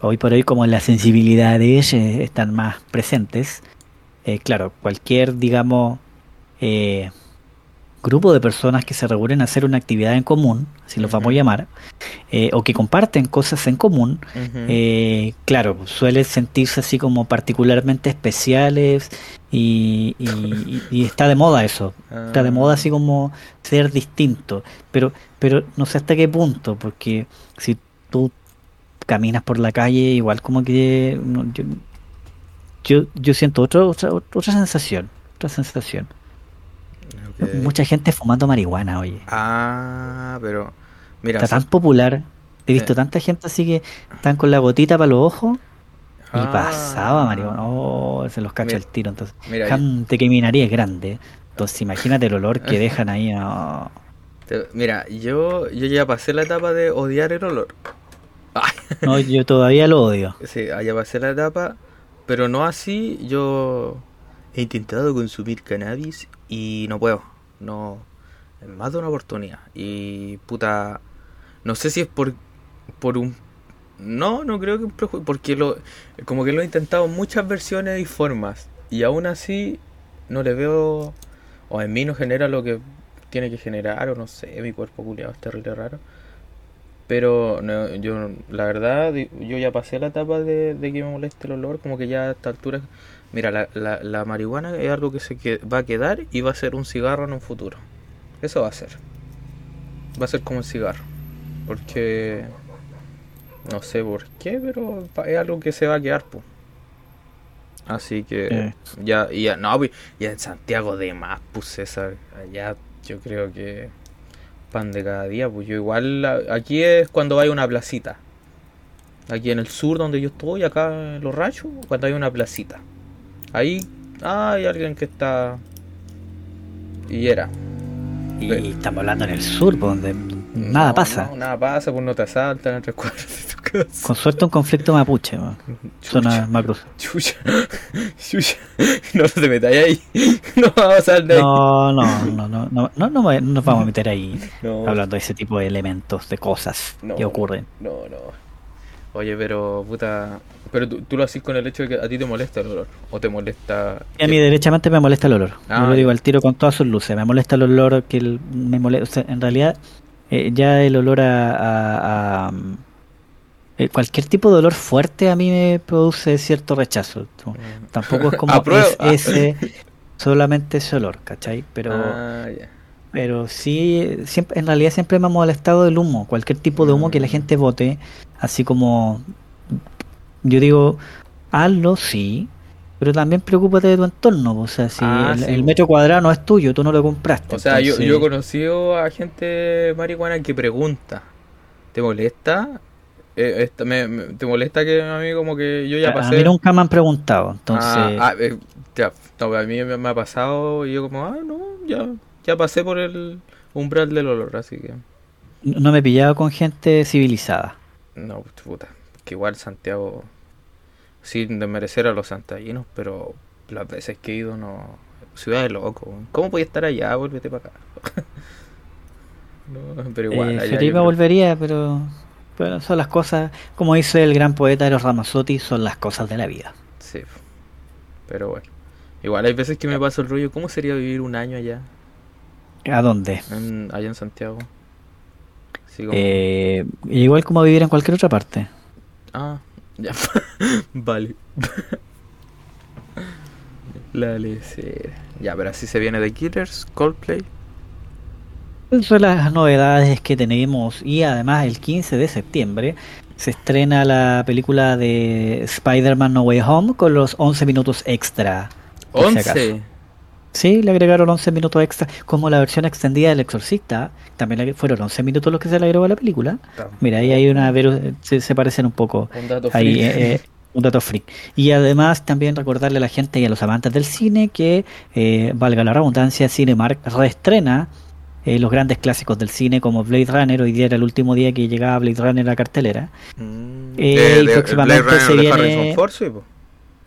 Hoy por hoy, como las sensibilidades eh, están más presentes, claro, cualquier, digamos, grupo de personas que se reúnen a hacer una actividad en común, así lo vamos a llamar, eh, o que comparten cosas en común, eh, claro, suelen sentirse así como particularmente especiales y, está de moda eso, está de moda así como ser distinto, pero, pero no sé hasta qué punto, porque si tú caminas por la calle igual como que yo, yo, siento otra, otra, otra sensación, otra sensación. Mucha gente fumando marihuana, oye. Ah, pero. Mira, Está tan popular. He visto tanta gente así que están con la gotita para los ojos. Y ah. pasaba marihuana. Oh, se los cacha el tiro. Entonces, gente que minaría es grande. Entonces, imagínate el olor que dejan ahí. Mira, yo, yo ya pasé la etapa de odiar el olor. No, yo todavía lo odio. Sí, ya pasé la etapa, pero no así. Yo he intentado consumir cannabis y no puedo. No, en más de una oportunidad. Y puta, no sé si es por, por un... No, no creo que un prejuicio, porque lo, como que lo he intentado muchas versiones y formas. Y aún así no le veo, o en mí no genera lo que tiene que generar, o no sé, mi cuerpo culiado es terrible raro. Pero yo, la verdad, yo ya pasé la etapa de, que me moleste el olor, como que ya a esta altura... Mira, la, la, la marihuana es algo que se que, va a quedar y va a ser un cigarro en un futuro. Eso va a ser. Va a ser como un cigarro. Porque... No sé por qué, pero es algo que se va a quedar, pues. Así que ya, ya, no, ya en Santiago de más, pues César, allá yo creo que pan de cada día, pues yo igual, aquí es cuando hay una placita. Aquí en el sur donde yo estoy, acá en los rachos, cuando hay una placita. Ahí hay alguien que está... Y era. Y estamos hablando en el sur, donde nada pasa. nada pasa, pues no te asaltan entre tu casa. Con suerte un conflicto mapuche, zona macruz. Chucha, chucha, no te metas ahí. No vamos a no, no, no, no, no, no, no, nos vamos a meter ahí hablando de ese tipo de elementos, de cosas que ocurren. No, no. Oye, pero puta. Pero tú, lo haces con el hecho de que a ti te molesta el olor. ¿O te molesta.? A mí, derechamente, me molesta el olor. Ah, Yo lo digo al tiro con todas sus luces. Me molesta el olor que me molesta. en realidad, eh, ya el olor a. Eh, cualquier tipo de olor fuerte a mí me produce cierto rechazo. Mm. Tampoco es como ese, solamente ese olor, ¿cachai? Pero. Ah, pero sí, siempre, en realidad siempre me ha molestado el humo, cualquier tipo de humo que la mm. gente vote, así como yo digo, hazlo, sí, pero también preocúpate de tu entorno, o sea, si ah, el, metro cuadrado no es tuyo, tú no lo compraste. O sea, yo, he conocido a gente marihuana que pregunta, ¿te molesta? Eh, ¿Te molesta que a mí como que yo ya pasé? A mí nunca me han preguntado, entonces... Ah, ah eh, ya, a mí me ha pasado y yo como, ah, no, ya ya pasé por el umbral del olor, así que. No me he pillado con gente civilizada. No, puta. Que igual Santiago, sin desmerecer a los santallinos, pero las veces que he ido no. Ciudad de loco. ¿Cómo podía estar allá? Vuélvete para acá. no, pero igual. Eh, me volvería, pero. Pero son las cosas, como dice el gran poeta Eros Ramazzotti, son las cosas de la vida. Sí. Pero bueno. Igual hay veces que me pasa el rollo, ¿cómo sería vivir un año allá? ¿A dónde? allá en Santiago. Eh, igual como vivir en cualquier otra parte. Ah, ya. vale. La Ya, pero así se viene de Killers, Coldplay. Son las novedades que tenemos y además el 15 de septiembre se estrena la película de Spider-Man No Way Home con los 11 minutos extra. ¿11? Sí, le agregaron 11 minutos extra, como la versión extendida del Exorcista, también fueron 11 minutos los que se le agregó a la película. Mira, ahí hay una, se, se parecen un poco. Un dato ahí, eh, eh, un dato freak. Y además también recordarle a la gente y a los amantes del cine que, eh, valga la redundancia, Cinemark reestrena los grandes clásicos del cine como Blade Runner. Hoy día era el último día que llegaba Blade Runner a la cartelera. Mm. y próximamente se viene...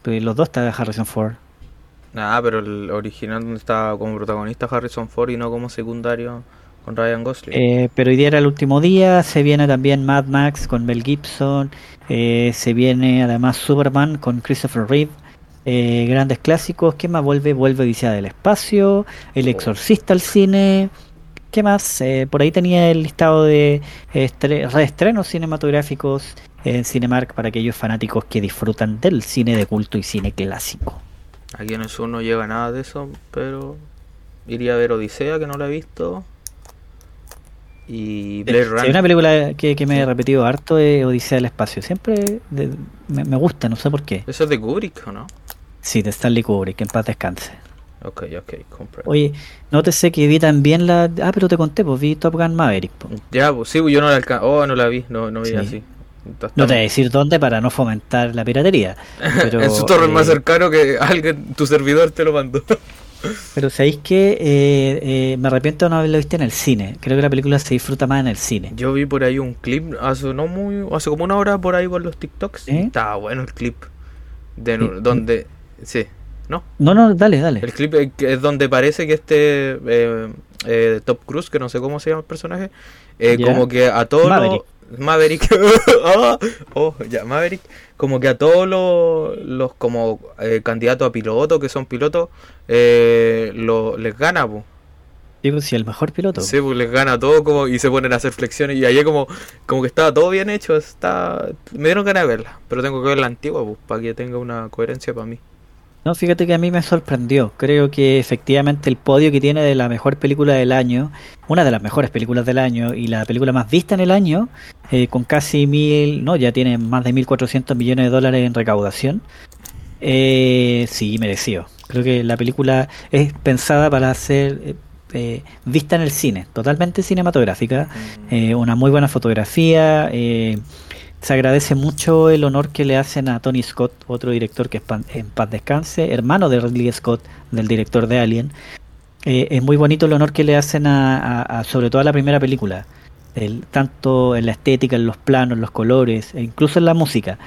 Pues los dos está de Harrison Ford. Ah, pero el original donde estaba como protagonista Harrison Ford y no como secundario con Ryan Gosling. Eh, pero hoy día era el último día, se viene también Mad Max con Mel Gibson, eh, se viene además Superman con Christopher Reeve, eh, grandes clásicos, ¿qué más vuelve? Vuelve Odisea del Espacio, El. Exorcista al cine, ¿qué más? por ahí tenía el listado de reestrenos cinematográficos en Cinemark para aquellos fanáticos que disfrutan del cine de culto y cine clásico. Aquí en el sur no llega nada de eso, pero iría a ver Odisea, que no la he visto. Y Blade Runner. una película que, me he repetido harto es Odisea del Espacio. Siempre me, gusta, no sé por qué. ¿Eso es de Kubrick o no? Sí, de Stanley Kubrick, en paz descanse. Ok, ok, compré. Oye, nótese que vi también la. Ah, pero te conté, pues vi Top Gun Maverick. Ya, pues sí, pues, yo no la alcan... Oh, no la vi, no, no vi así. No te voy a decir dónde para no fomentar la piratería. Pero, en su torre más eh, cercano que alguien, tu servidor te lo mandó. pero sabéis que eh, eh, me arrepiento de no haberlo visto en el cine. Creo que la película se disfruta más en el cine. Yo vi por ahí un clip hace no muy hace como una hora por ahí con los TikToks. Estaba bueno el clip de donde sí, ¿no? No, no, dale, dale. El clip es donde parece que este Top Cruise, que no sé cómo se llama el personaje, como que a todos los Maverick. Oh, oh, ya, Maverick. Como que a todos los, los como eh, candidatos a piloto, que son pilotos, eh, lo, les gana, pues. Sí, pues el mejor piloto. Sí, pues les gana todo como, y se ponen a hacer flexiones. Y ahí como, como que estaba todo bien hecho. Está... Me dieron ganas de verla, pero tengo que ver la antigua, pues, para que tenga una coherencia para mí. No, fíjate que a mí me sorprendió. Creo que efectivamente el podio que tiene de la mejor película del año, una de las mejores películas del año y la película más vista en el año, eh, con casi mil, no, ya tiene más de 1.400 millones de dólares en recaudación. Eh, sí, mereció. Creo que la película es pensada para ser eh, eh, vista en el cine, totalmente cinematográfica, mm. una muy buena fotografía. Eh, se agradece mucho el honor que le hacen a Tony Scott, otro director que en paz descanse, hermano de Ridley Scott, del director de Alien. Eh, es muy bonito el honor que le hacen a, sobre todo a la primera película, el, tanto en la estética, en los planos, los colores, e incluso en la música.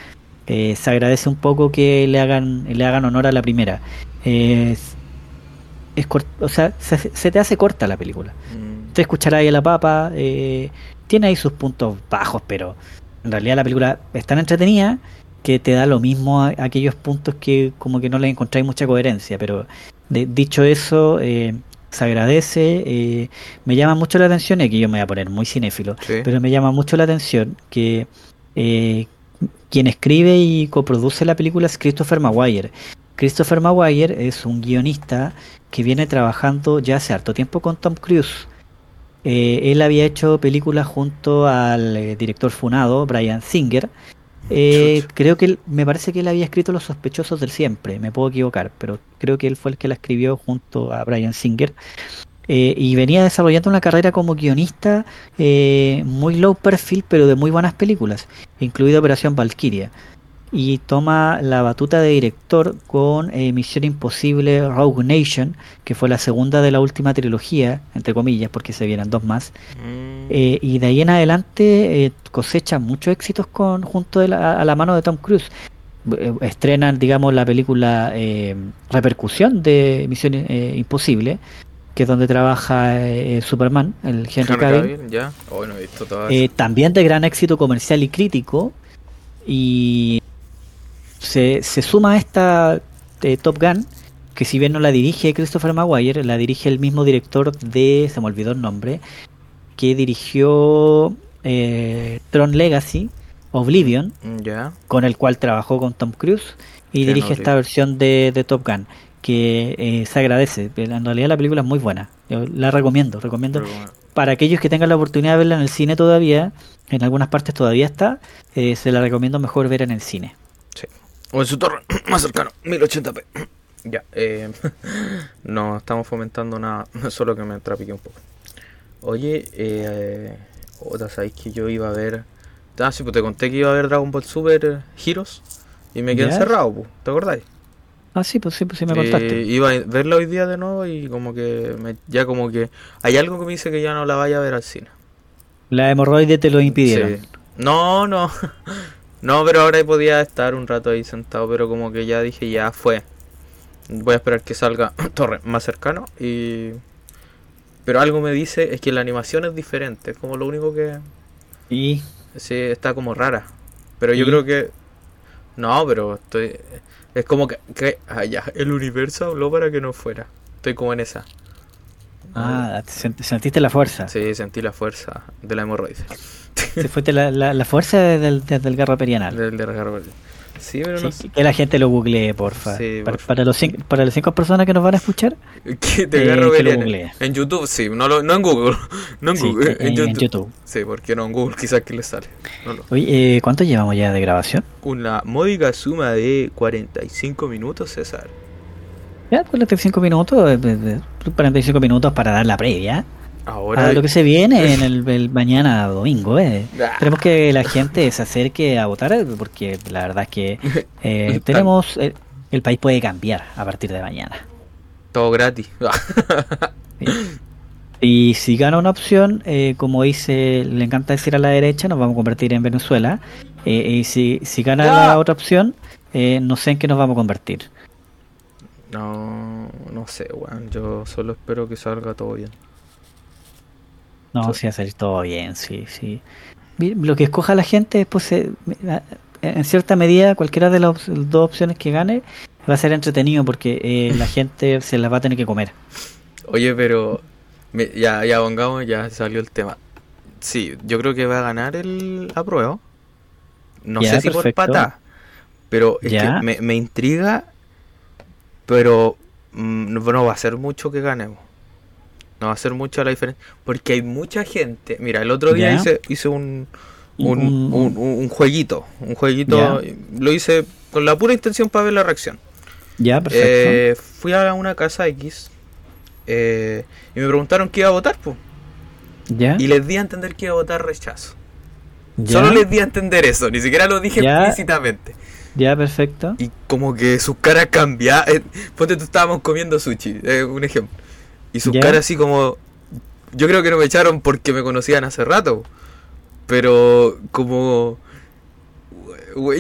Eh, se agradece un poco que le hagan, le hagan honor a la primera. es, o sea, se, te hace corta la película. Mm. Te escucharás ahí a la papa, eh, tiene ahí sus puntos bajos, pero en realidad la película es tan entretenida que te da lo mismo a, aquellos puntos que como que no le encontráis mucha coherencia. Pero dicho eso, eh, se agradece. Eh, me llama mucho la atención, y aquí yo me voy a poner muy cinéfilo, pero me llama mucho la atención que eh, quien escribe y coproduce la película es Christopher Maguire. Christopher Maguire es un guionista que viene trabajando ya hace harto tiempo con Tom Cruise. Eh, él había hecho películas junto al eh, director funado, Brian Singer. Eh, creo que él, me parece que él había escrito Los sospechosos del siempre, me puedo equivocar, pero creo que él fue el que la escribió junto a Brian Singer. y venía desarrollando una carrera como guionista muy low perfil, pero de muy buenas películas, incluida Operación Valkyria y toma la batuta de director con eh, Misión Imposible Rogue Nation, que fue la segunda de la última trilogía, entre comillas, porque se vienen dos más. Mm. Eh, y de ahí en adelante eh, cosecha muchos éxitos con, junto a la mano de Tom Cruise. estrenan, digamos, la película Repercusión de Misión Imposible, que es donde trabaja Superman, el Henry Cavill. Oh, también de gran éxito comercial y crítico. Y se, se suma a esta eh, Top Gun, que si bien no la dirige Christopher Maguire, la dirige el mismo director de, se me olvidó el nombre, que dirigió eh, Tron Legacy, Oblivion, con el cual trabajó con Tom Cruise, y dirige esta versión de, Top Gun, que eh, se agradece. En realidad la película es muy buena, Yo la recomiendo, recomiendo. Para aquellos que tengan la oportunidad de verla en el cine todavía, en algunas partes todavía está, se la recomiendo mejor ver en el cine. O en su torre más cercano, 1080p. ya, eh, no estamos fomentando nada, solo que me trapique un poco. Oye, eh, otra, ¿sabéis que yo iba a ver? Ah, sí, pues te conté que iba a ver Dragon Ball Super Heroes y me quedé encerrado, pues, ¿te acordáis? Ah, sí, pues sí, pues sí me contaste. iba a verla hoy día de nuevo y como que me, ya como que hay algo que me dice que ya no la vaya a ver al cine. La hemorroide te lo impidieron. No, no. No, pero ahora podía estar un rato ahí sentado, pero como que ya dije, ya fue. Voy a esperar que salga Torre más cercano y... Pero algo me dice es que la animación es diferente, es como lo único que... Y... Sí, está como rara. Pero yo creo que... No, pero estoy... Es como que... que... Ah, ya, el universo habló para que no fuera. Estoy como en esa. Ah, sentiste la fuerza. Sí, sentí la fuerza de la hemorroide. Se fue la, la, fuerza desde el, garro perianal. Del, garro perianal. Sí, pero no Que la gente lo googlee, porfa. para, los cinco, para las cinco personas que nos van a escuchar, que te eh, que lo En YouTube, sí, no, lo, no en Google. No en Google, en, YouTube. Sí, porque no en Google quizás que le sale. Oye, eh, ¿cuánto llevamos ya de grabación? Una módica suma de 45 minutos, César. Ya, 45 minutos, 45 minutos para dar la previa. Ahora... lo que se viene en el, mañana domingo. Eh. Tenemos que la gente se acerque a votar porque la verdad es que eh, tenemos... Eh, el país puede cambiar a partir de mañana. Todo gratis. Y si gana una opción, eh, como dice, le encanta decir a la derecha, nos vamos a convertir en Venezuela. Eh, y si, si gana la otra opción, eh, no sé en qué nos vamos a convertir. No, no sé, weón. Yo solo espero que salga todo bien. No, sí, va a salir todo bien, sí, sí. Lo que escoja la gente, pues, en cierta medida, cualquiera de las dos opciones que gane, va a ser entretenido porque la gente se las va a tener que comer. Oye, pero ya, ya pongamos, ya salió el tema. Sí, yo creo que va a ganar el apruebo. No sé si por pata, pero es que me, me, intriga, pero mm, no va a ser mucho que ganemos. No va a ser mucho la diferencia. Porque hay mucha gente. Mira, el otro día hice, hice un, un, un, jueguito. Un jueguito. Lo hice con la pura intención para ver la reacción. Ya, perfecto. Eh, fui a una casa X eh, y me preguntaron qué iba a votar, pues. Y les di a entender que iba a votar rechazo. Solo les di a entender eso, ni siquiera lo dije explícitamente. Ya, perfecto. Y como que sus caras cambiaban. Eh, ponte tú estábamos comiendo sushi, eh, un ejemplo. Y sus caras así como. Yo creo que no me echaron porque me conocían hace rato. Pero como.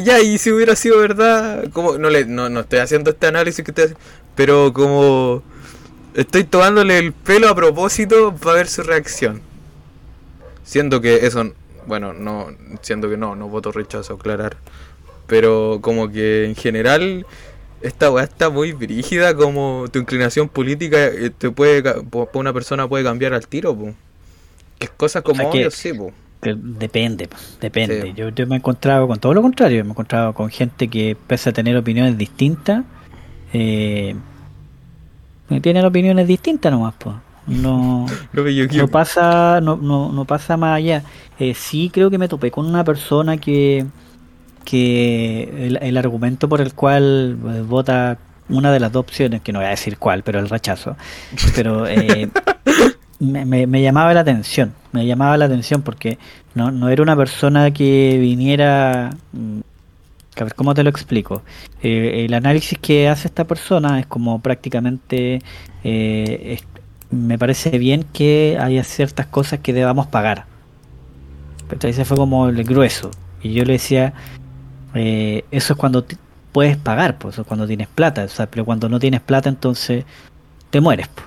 Ya, y si hubiera sido verdad. Como, no, le, no, no estoy haciendo este análisis que estoy haciendo. Pero como Estoy tomándole el pelo a propósito para ver su reacción. Siendo que eso, bueno, no, siendo que no, no voto rechazo, aclarar. Pero como que en general esta weá está muy brígida, como tu inclinación política eh, te puede, una persona puede cambiar al tiro, pues. Que cosas como o sí, Depende, depende. Yo, yo me he encontrado con todo lo contrario, me he encontrado con gente que pese a tener opiniones distintas, eh, tienen opiniones distintas nomás, pues. No, no pasa no, no, no, pasa más allá. Eh, sí creo que me topé con una persona que, que el, argumento por el cual eh, vota una de las dos opciones, que no voy a decir cuál, pero el rechazo, pero eh, me, llamaba la atención, me llamaba la atención porque no, no era una persona que viniera mm, a ver, ¿cómo te lo explico? Eh, el análisis que hace esta persona es como prácticamente, me parece bien que haya ciertas cosas que debamos pagar. Pero ese fue como el grueso. Y yo le decía, eh, eso es cuando puedes pagar, pues, eso es cuando tienes plata. O sea, pero cuando no tienes plata, entonces te mueres. Pues.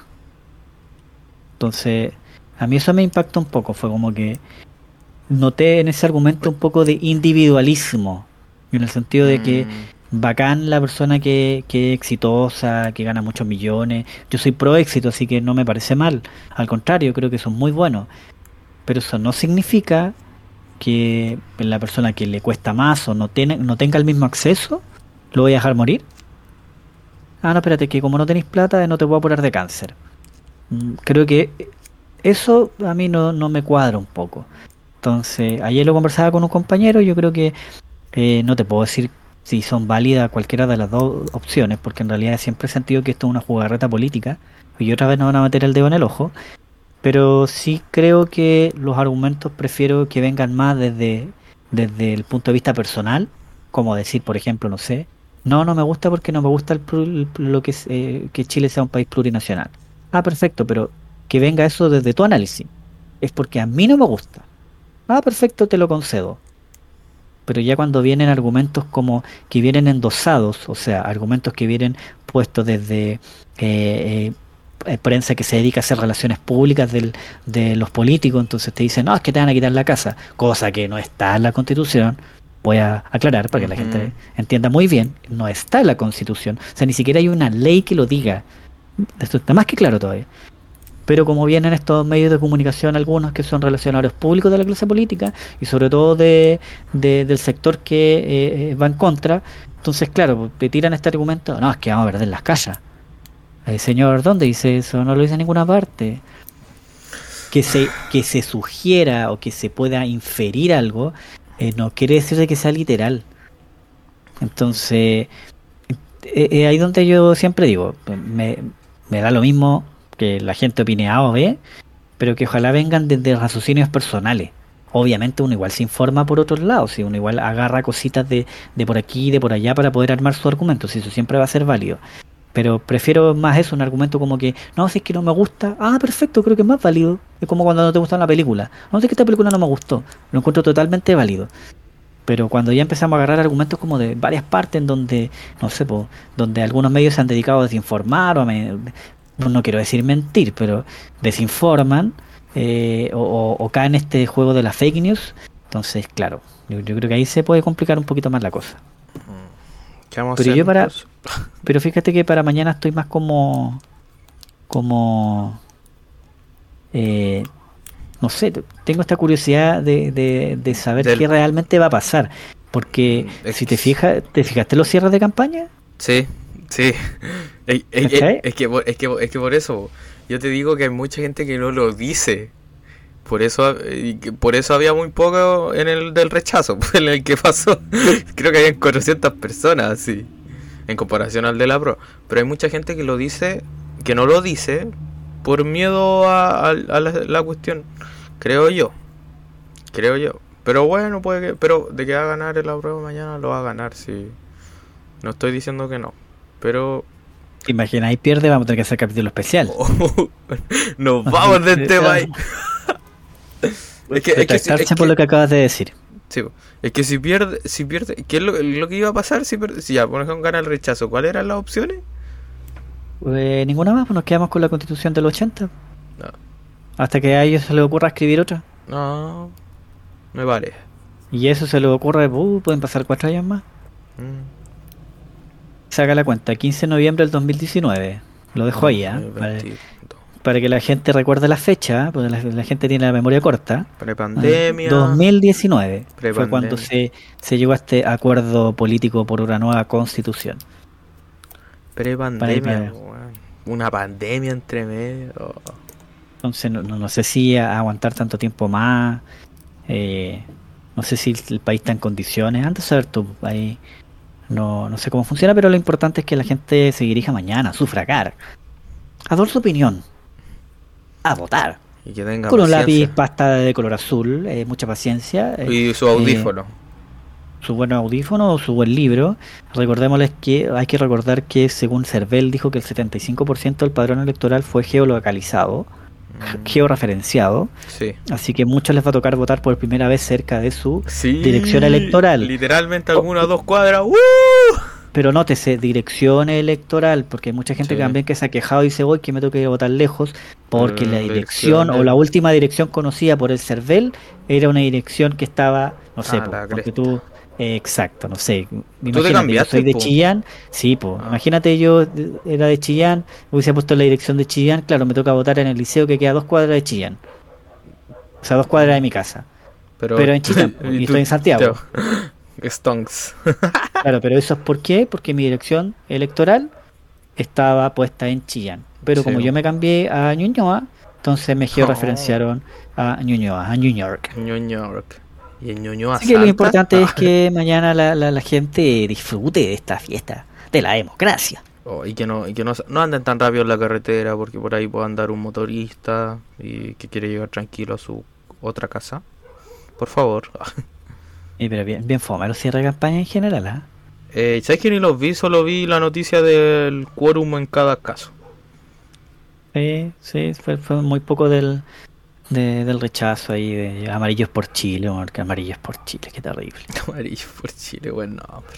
Entonces, a mí eso me impacta un poco. Fue como que noté en ese argumento un poco de individualismo en el sentido de que mm. bacán la persona que, que es exitosa, que gana muchos millones. Yo soy pro éxito, así que no me parece mal. Al contrario, creo que son muy buenos. Pero eso no significa que la persona que le cuesta más o no, tiene, no tenga el mismo acceso, lo voy a dejar morir. Ah, no, espérate, que como no tenéis plata, no te puedo apurar de cáncer. Mm, creo que eso a mí no, no me cuadra un poco. Entonces, ayer lo conversaba con un compañero, yo creo que eh, no te puedo decir si son válidas cualquiera de las dos opciones, porque en realidad siempre he sentido que esto es una jugarreta política, y otra vez nos van a meter el dedo en el ojo, pero sí creo que los argumentos prefiero que vengan más desde, desde el punto de vista personal, como decir, por ejemplo, no sé, no, no me gusta porque no me gusta el, lo que, eh, que Chile sea un país plurinacional. Ah, perfecto, pero que venga eso desde tu análisis. Es porque a mí no me gusta. Ah, perfecto, te lo concedo pero ya cuando vienen argumentos como que vienen endosados, o sea, argumentos que vienen puestos desde eh, eh, prensa que se dedica a hacer relaciones públicas de los políticos, entonces te dicen, no, es que te van a quitar la casa, cosa que no está en la constitución. Voy a aclarar para que la gente entienda muy bien, no está en la constitución, o sea, ni siquiera hay una ley que lo diga. Esto está más que claro todavía pero como vienen estos medios de comunicación, algunos que son relacionadores públicos de la clase política y sobre todo de, del sector que eh, eh, va en contra, entonces claro, te tiran este argumento, no, es que vamos a perder las calles. El señor, ¿dónde dice eso? No lo dice en ninguna parte. Que se, que se sugiera o que se pueda inferir algo, eh, no quiere decir que sea literal. Entonces, eh, ahí donde yo siempre digo, me, me da lo mismo que la gente opine A o B, pero que ojalá vengan desde raciocinios personales. Obviamente uno igual se informa por otros lados, si uno igual agarra cositas de, de por aquí y de por allá para poder armar su argumento, si eso siempre va a ser válido. Pero prefiero más eso, un argumento como que, no, si es que no me gusta, ah, perfecto, creo que es más válido. Es como cuando no te gusta una película. No, sé que esta película no me gustó, lo encuentro totalmente válido. Pero cuando ya empezamos a agarrar argumentos como de varias partes en donde, no sé, donde algunos medios se han dedicado a desinformar o a, no quiero decir mentir, pero desinforman eh, o, caen en este juego de las fake news. Entonces, claro, yo, creo que ahí se puede complicar un poquito más la cosa. pero yo para, pero fíjate que para mañana estoy más como, como, eh, no sé, tengo esta curiosidad de, de, saber qué realmente va a pasar. Porque si te fijas, ¿te fijaste los cierres de campaña? Sí, sí. Es, que, es, que, es que por eso yo te digo que hay mucha gente que no lo dice. Por eso, por eso había muy poco en el del rechazo, en el que pasó. Creo que habían 400 personas, sí, en comparación al de la pro. Pero hay mucha gente que lo dice, que no lo dice, por miedo a, la, cuestión. Creo yo. Creo yo. Pero bueno, puede que. Pero de que va a ganar el prueba mañana, lo va a ganar, sí. No estoy diciendo que no. Pero Imagina, ahí pierde, vamos a tener que hacer capítulo especial. nos vamos del tema ahí. es que, es que, por lo que acabas de decir. Sí, es que si pierde, si pierde, ¿qué es lo, que iba a pasar si, si ya por ejemplo gana el rechazo? ¿Cuáles eran las opciones? Pues ninguna más, pues nos quedamos con la constitución del 80. No. Hasta que a ellos se les ocurra escribir otra. No, me vale. Y eso se les ocurre, uh, pueden pasar cuatro años más. Mm saca la cuenta, 15 de noviembre del 2019. Lo dejo ahí, ¿eh? Para, que la gente recuerde la fecha, porque la, gente tiene la memoria corta. Prepandemia. 2019 fue cuando se, se llegó a este acuerdo político por una nueva constitución. Prepandemia, una pandemia entre medio. Entonces no, no, sé si aguantar tanto tiempo más. Eh, no sé si el país está en condiciones. Antes de saber tú, ahí no, no sé cómo funciona, pero lo importante es que la gente se dirija mañana a sufragar, a dar su opinión, a votar. Y que tenga Con un lápiz pasta de color azul, eh, mucha paciencia. Eh, y su audífono. Eh, su buen audífono o su buen libro. Recordémosles que hay que recordar que según Cervel dijo que el 75% del padrón electoral fue geolocalizado georreferenciado. Sí. Así que muchos les va a tocar votar por primera vez cerca de su dirección electoral. Literalmente alguna o dos cuadras. ¡uh! Pero nótese, dirección electoral, porque hay mucha gente que también que se ha quejado y dice, voy que me tengo que ir a votar lejos, porque la dirección o la última dirección conocida por el CERVEL era una dirección que estaba, no sé, ah, porque tú exacto, no sé. Imagínate, yo soy de Chillán, sí, pues. Imagínate, yo era de Chillán, hubiese puesto la dirección de Chillán, claro, me toca votar en el liceo que queda a dos cuadras de Chillán. O sea, dos cuadras de mi casa. Pero, en Chillán, y, estoy en Santiago. Stonks. claro, pero eso es por qué? Porque mi dirección electoral estaba puesta en Chillán. Pero como yo me cambié a Ñuñoa, entonces me georreferenciaron a Ñuñoa, a New York. New York. Y en Ñuñoa Así que lo importante es que mañana la, la, gente disfrute de esta fiesta de la democracia. Oh, y que, no, y que no, no, anden tan rápido en la carretera porque por ahí puede andar un motorista y que quiere llegar tranquilo a su otra casa. Por favor. y pero bien, bien fome los cierre de campaña en general, ¿ah? ¿eh? ¿Sabes que ni los vi? Solo vi la noticia del quórum en cada caso. Sí, sí, fue, fue muy poco del, de, del rechazo ahí de amarillos por Chile, que amarillos por Chile, qué terrible. Amarillos por Chile, buen nombre.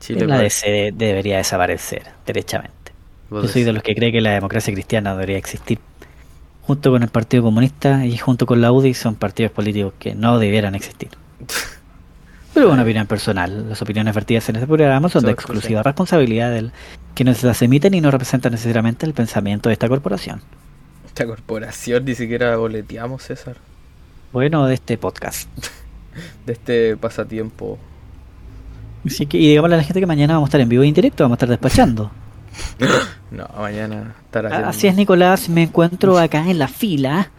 Chile la DC debería desaparecer, derechamente. Yo soy de los que cree que la democracia cristiana debería existir junto con el Partido Comunista y junto con la UDI son partidos políticos que no debieran existir. Pero una opinión personal. Las opiniones vertidas en este programa son de exclusiva responsabilidad del que nos las emiten y no representan necesariamente el pensamiento de esta corporación. Esta corporación ni siquiera boleteamos, César. Bueno, de este podcast. de este pasatiempo. Así que, y digámosle a la gente que mañana vamos a estar en vivo e indirecto, vamos a estar despachando. No, mañana estará. Así es, Nicolás, me encuentro acá en la fila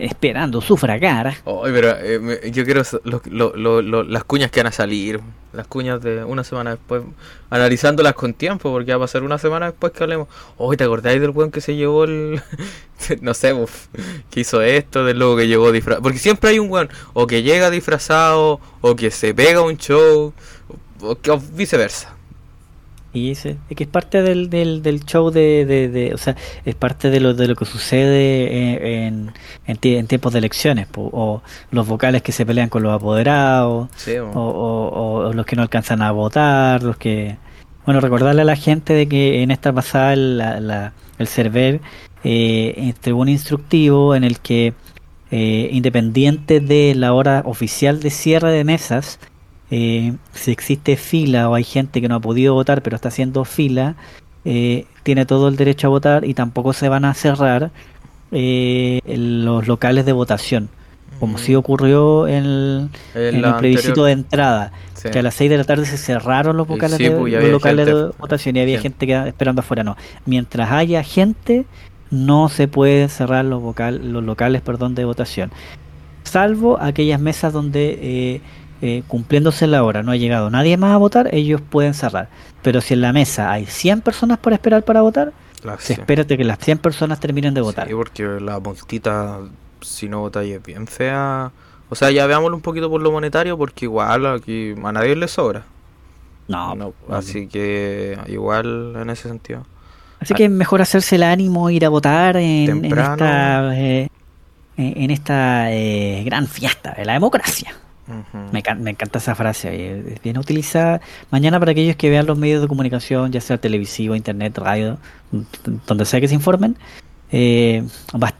esperando sufragar. pero eh, yo quiero las cuñas que van a salir, las cuñas de una semana después, analizándolas con tiempo, porque va a pasar una semana después que hablemos. Hoy ¿te acordáis del weón que se llevó el. no sé, que hizo esto, del loco que llegó disfrazado? Porque siempre hay un weón, o que llega disfrazado, o que se pega un show, o, que, o viceversa. Y es, que es parte del, del, del show de, de, O sea, es parte de lo, de lo que sucede en, en, tiempos de elecciones. o los vocales que se pelean con los apoderados. o, o, los que no alcanzan a votar. los que Bueno, recordarle a la gente de que en esta pasada la, el server eh, entregó un instructivo en el que, eh, independiente de la hora oficial de cierre de mesas, eh, si existe fila o hay gente que no ha podido votar pero está haciendo fila, eh, tiene todo el derecho a votar y tampoco se van a cerrar eh, los locales de votación, como si ocurrió en el, plebiscito de entrada, que a las 6 de la tarde se cerraron los, vocales de, pues, locales de votación y había gente, que esperando afuera. No, mientras haya gente, no se pueden cerrar los, vocal, los locales perdón, de votación, salvo aquellas mesas donde eh, cumpliéndose la hora, no ha llegado nadie más a votar, ellos pueden cerrar. Pero si en la mesa hay 100 personas por esperar para votar, se espera que las 100 personas terminen de votar. Sí, porque la multita, si no votáis, es bien fea. O sea, ya veámoslo un poquito por lo monetario, porque igual aquí a nadie le sobra. No, así que igual en ese sentido. Así que es mejor hacerse el ánimo, ir a votar en, esta, eh, en esta eh, gran fiesta de la democracia me, me, encanta esa frase, es bien utilizada mañana para aquellos que vean los medios de comunicación, ya sea televisivo, internet, radio, donde sea que se informen. Eh,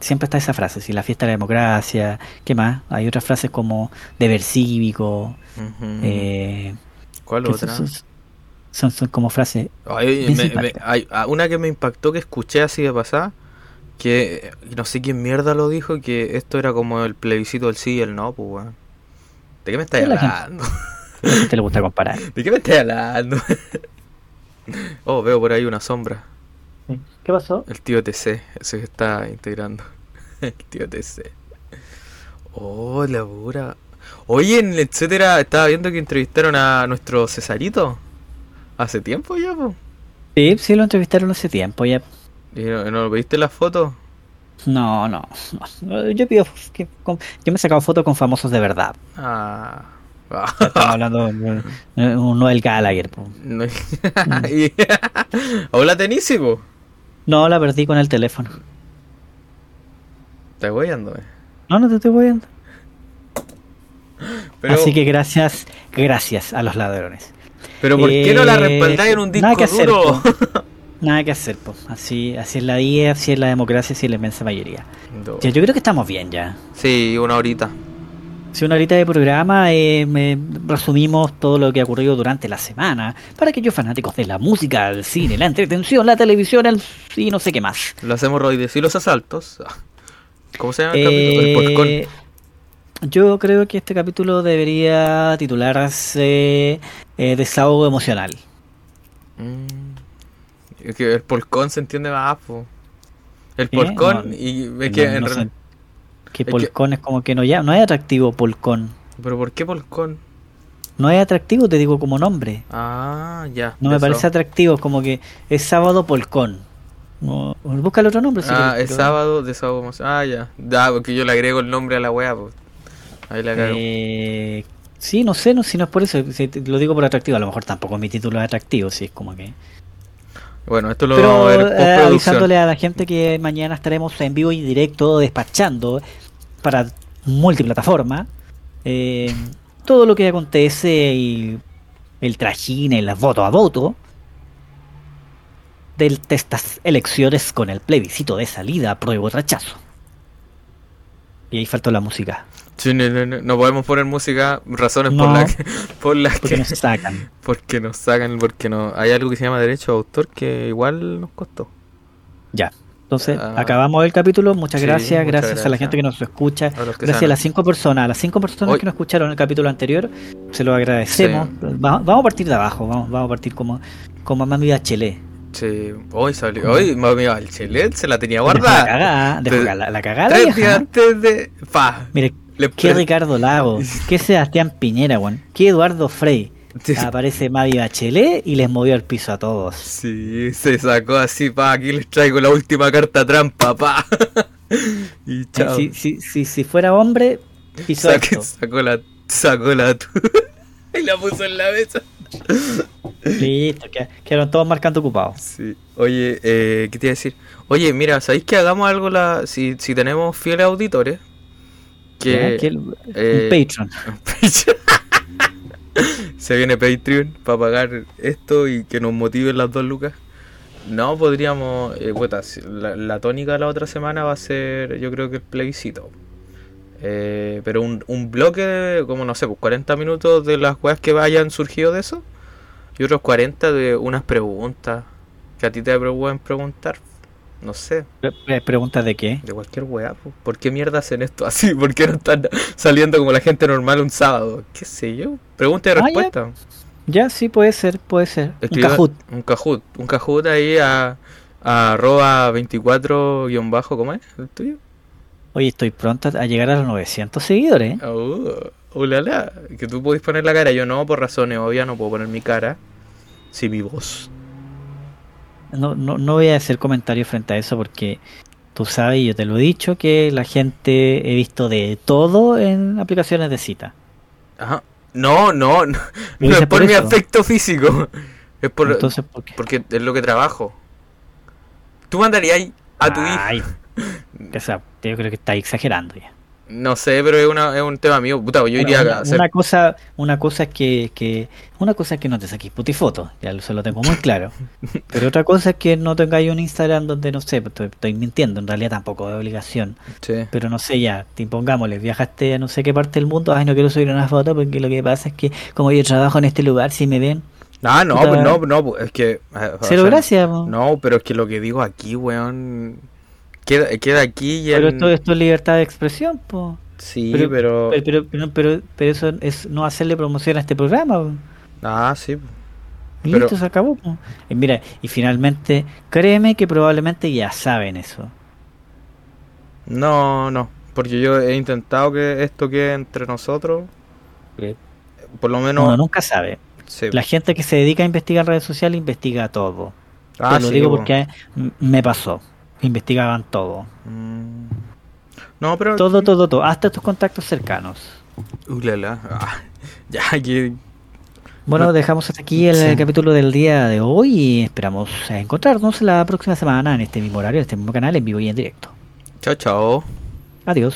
siempre está esa frase, si la fiesta de la democracia, ¿qué más? Hay otras frases como deber cívico. eh, ¿Cuál otra? Son, son, como frases. hay una que me impactó que escuché así de pasada, que no sé quién mierda lo dijo, que esto era como el plebiscito del sí y el no, pues ¿De qué me estás hablando? te le gusta comparar. ¿De qué me estás hablando? oh, veo por ahí una sombra. ¿Qué pasó? El tío TC, ese que está integrando. El tío TC. Oh, la pura. Oye, en etcétera, estaba viendo que entrevistaron a nuestro Cesarito. ¿Hace tiempo ya, po? Sí, sí lo entrevistaron hace tiempo ya. ¿Y no, no viste la foto? No, no, Yo pido que yo me he sacado fotos con famosos de verdad. Ah. Estamos hablando de un Noel Gallagher. No. ¿O la No, la perdí con el teléfono. ¿Te voy ando, eh? No, no te estoy voyando. Así que gracias, gracias a los ladrones. Pero ¿por qué no la eh, respaldáis en un disco duro? Nada que hacer, pues. Así, así es la vida, así es la democracia, así es la inmensa mayoría. yo creo que estamos bien ya. Sí, una horita. Sí, una horita de programa. Eh, me resumimos todo lo que ha ocurrido durante la semana para aquellos fanáticos de la música, el cine, la entretención, la televisión el, y no sé qué más. Los hemorroides y los asaltos. ¿Cómo se llama el capítulo? El eh, Yo creo que este capítulo debería titularse eh, Desahogo emocional. Mm. Es que el polcón se entiende más, El polcón y es que en realidad... Que polcón es, como que no ya no es atractivo polcón. ¿Pero por qué polcón? No es atractivo, te digo como nombre. Ah, ya. No me parece atractivo, como que es sábado polcón. No, busca el otro nombre. ah, es sábado de sábado. Ah, ya. Ya, porque yo le agrego el nombre a la wea, pues. Ahí la cago. Eh, sí, no sé, no, si no es por eso. lo digo por atractivo. A lo mejor tampoco mi título es atractivo, si es como que. Bueno, esto lo Pero, a ver eh, avisándole a la gente que mañana estaremos en vivo y directo despachando para multiplataforma eh, todo lo que acontece y el trajín, el voto a voto de estas elecciones con el plebiscito de salida, prueba o rechazo. Y ahí faltó la música no, podemos poner música, razones por, la que, por las porque nos sacan. Porque nos sacan, porque no hay algo que se llama derecho a autor que igual nos costó. Ya. Entonces, ah. acabamos el capítulo. Muchas gracias. gracias, a la gente que nos escucha. gracias a las cinco personas. A las cinco personas que nos escucharon el capítulo anterior, se lo agradecemos. Vamos, a partir de abajo. Vamos, vamos a partir como, como Mami Bachelet. Sí, hoy salió. Hoy mami, el chelet se la tenía guardada. La cagada, dejó la, la cagada. Tres días antes de. Pa. Mire, qué Ricardo Lago, qué Sebastián Piñera, weón, qué Eduardo Frey. Aparece Mavi Bachelet y les movió el piso a todos. Sí, se sacó así, pa, aquí les traigo la última carta trampa, pa. y chao. Si, si, si, si fuera hombre, piso esto. Sacó la, sacó la y la puso en la mesa. Listo, quedaron todos marcando ocupados. Sí. Oye, eh, ¿qué te iba a decir? Oye, mira, ¿sabéis que hagamos algo la si, si tenemos fieles auditores? Que, un eh, Patreon. Se viene Patreon para pagar esto y que nos motiven las dos lucas. No, podríamos. Eh, la, tónica de la otra semana va a ser, yo creo que el plebiscito. Eh, pero un, un bloque, de, como no sé, pues 40 minutos de las weas que vayan surgido de eso. Y otros 40 de unas preguntas que a ti te pueden preguntar. No sé. ¿Preguntas de qué? De cualquier wea. ¿Por qué mierda hacen esto así? ¿Por qué no están saliendo como la gente normal un sábado? ¿Qué sé yo? Pregunta y ah, respuesta. ya. sí, puede ser, puede ser. un cajut. Un cajut. Un cajut ahí a, a arroba 24 bajo, ¿cómo es el tuyo? Oye, estoy pronto a llegar a los 900 seguidores. Uh, ulala, que tú podés poner la cara, yo no, por razones obvias no puedo poner mi cara, sí mi voz. No, no, no voy a hacer comentarios frente a eso porque tú sabes, yo te lo he dicho, que la gente he visto de todo en aplicaciones de cita. Ajá. No, no, no, no es por, mi aspecto físico. Es por, Entonces, ¿por qué? porque es lo que trabajo. Tú mandarías a tu hijo o sea, yo creo que está exagerando ya. No sé, pero es, una, es un tema mío. Puta, yo iría una, a hacer... una cosa, una cosa es que, que, una cosa es que no te saques putifotos, ya se lo tengo muy claro. pero otra cosa es que no tengáis un Instagram donde no sé, pues, estoy, mintiendo, en realidad tampoco de obligación. Pero no sé ya, te impongámosle, viajaste a no sé qué parte del mundo, ay no quiero subir una foto porque lo que pasa es que como yo trabajo en este lugar, si me ven, Ah, no, pues no, no, pues, es que. Eh, Cero gracias. No, pero es que lo que digo aquí, weón Queda, queda aquí y Pero esto, esto, es libertad de expresión, po. Sí, pero pero... Pero, pero, eso es no hacerle promoción a este programa. Ah, sí. Listo, se acabó. Y mira, y finalmente, créeme que probablemente ya saben eso. No, no, porque yo he intentado que esto quede entre nosotros. Por lo menos... Uno nunca sabe. La gente que se dedica a investigar redes sociales investiga todo. Ah, Te lo digo porque me pasó investigaban todo. Mm. No, pero... Todo, todo, todo, hasta tus contactos cercanos. Ulala. Ah, ya, que... Bueno, dejamos hasta aquí el capítulo del día de hoy y esperamos encontrarnos la próxima semana en este mismo horario, en este mismo canal, en vivo y en directo. Chao, chao. Adiós.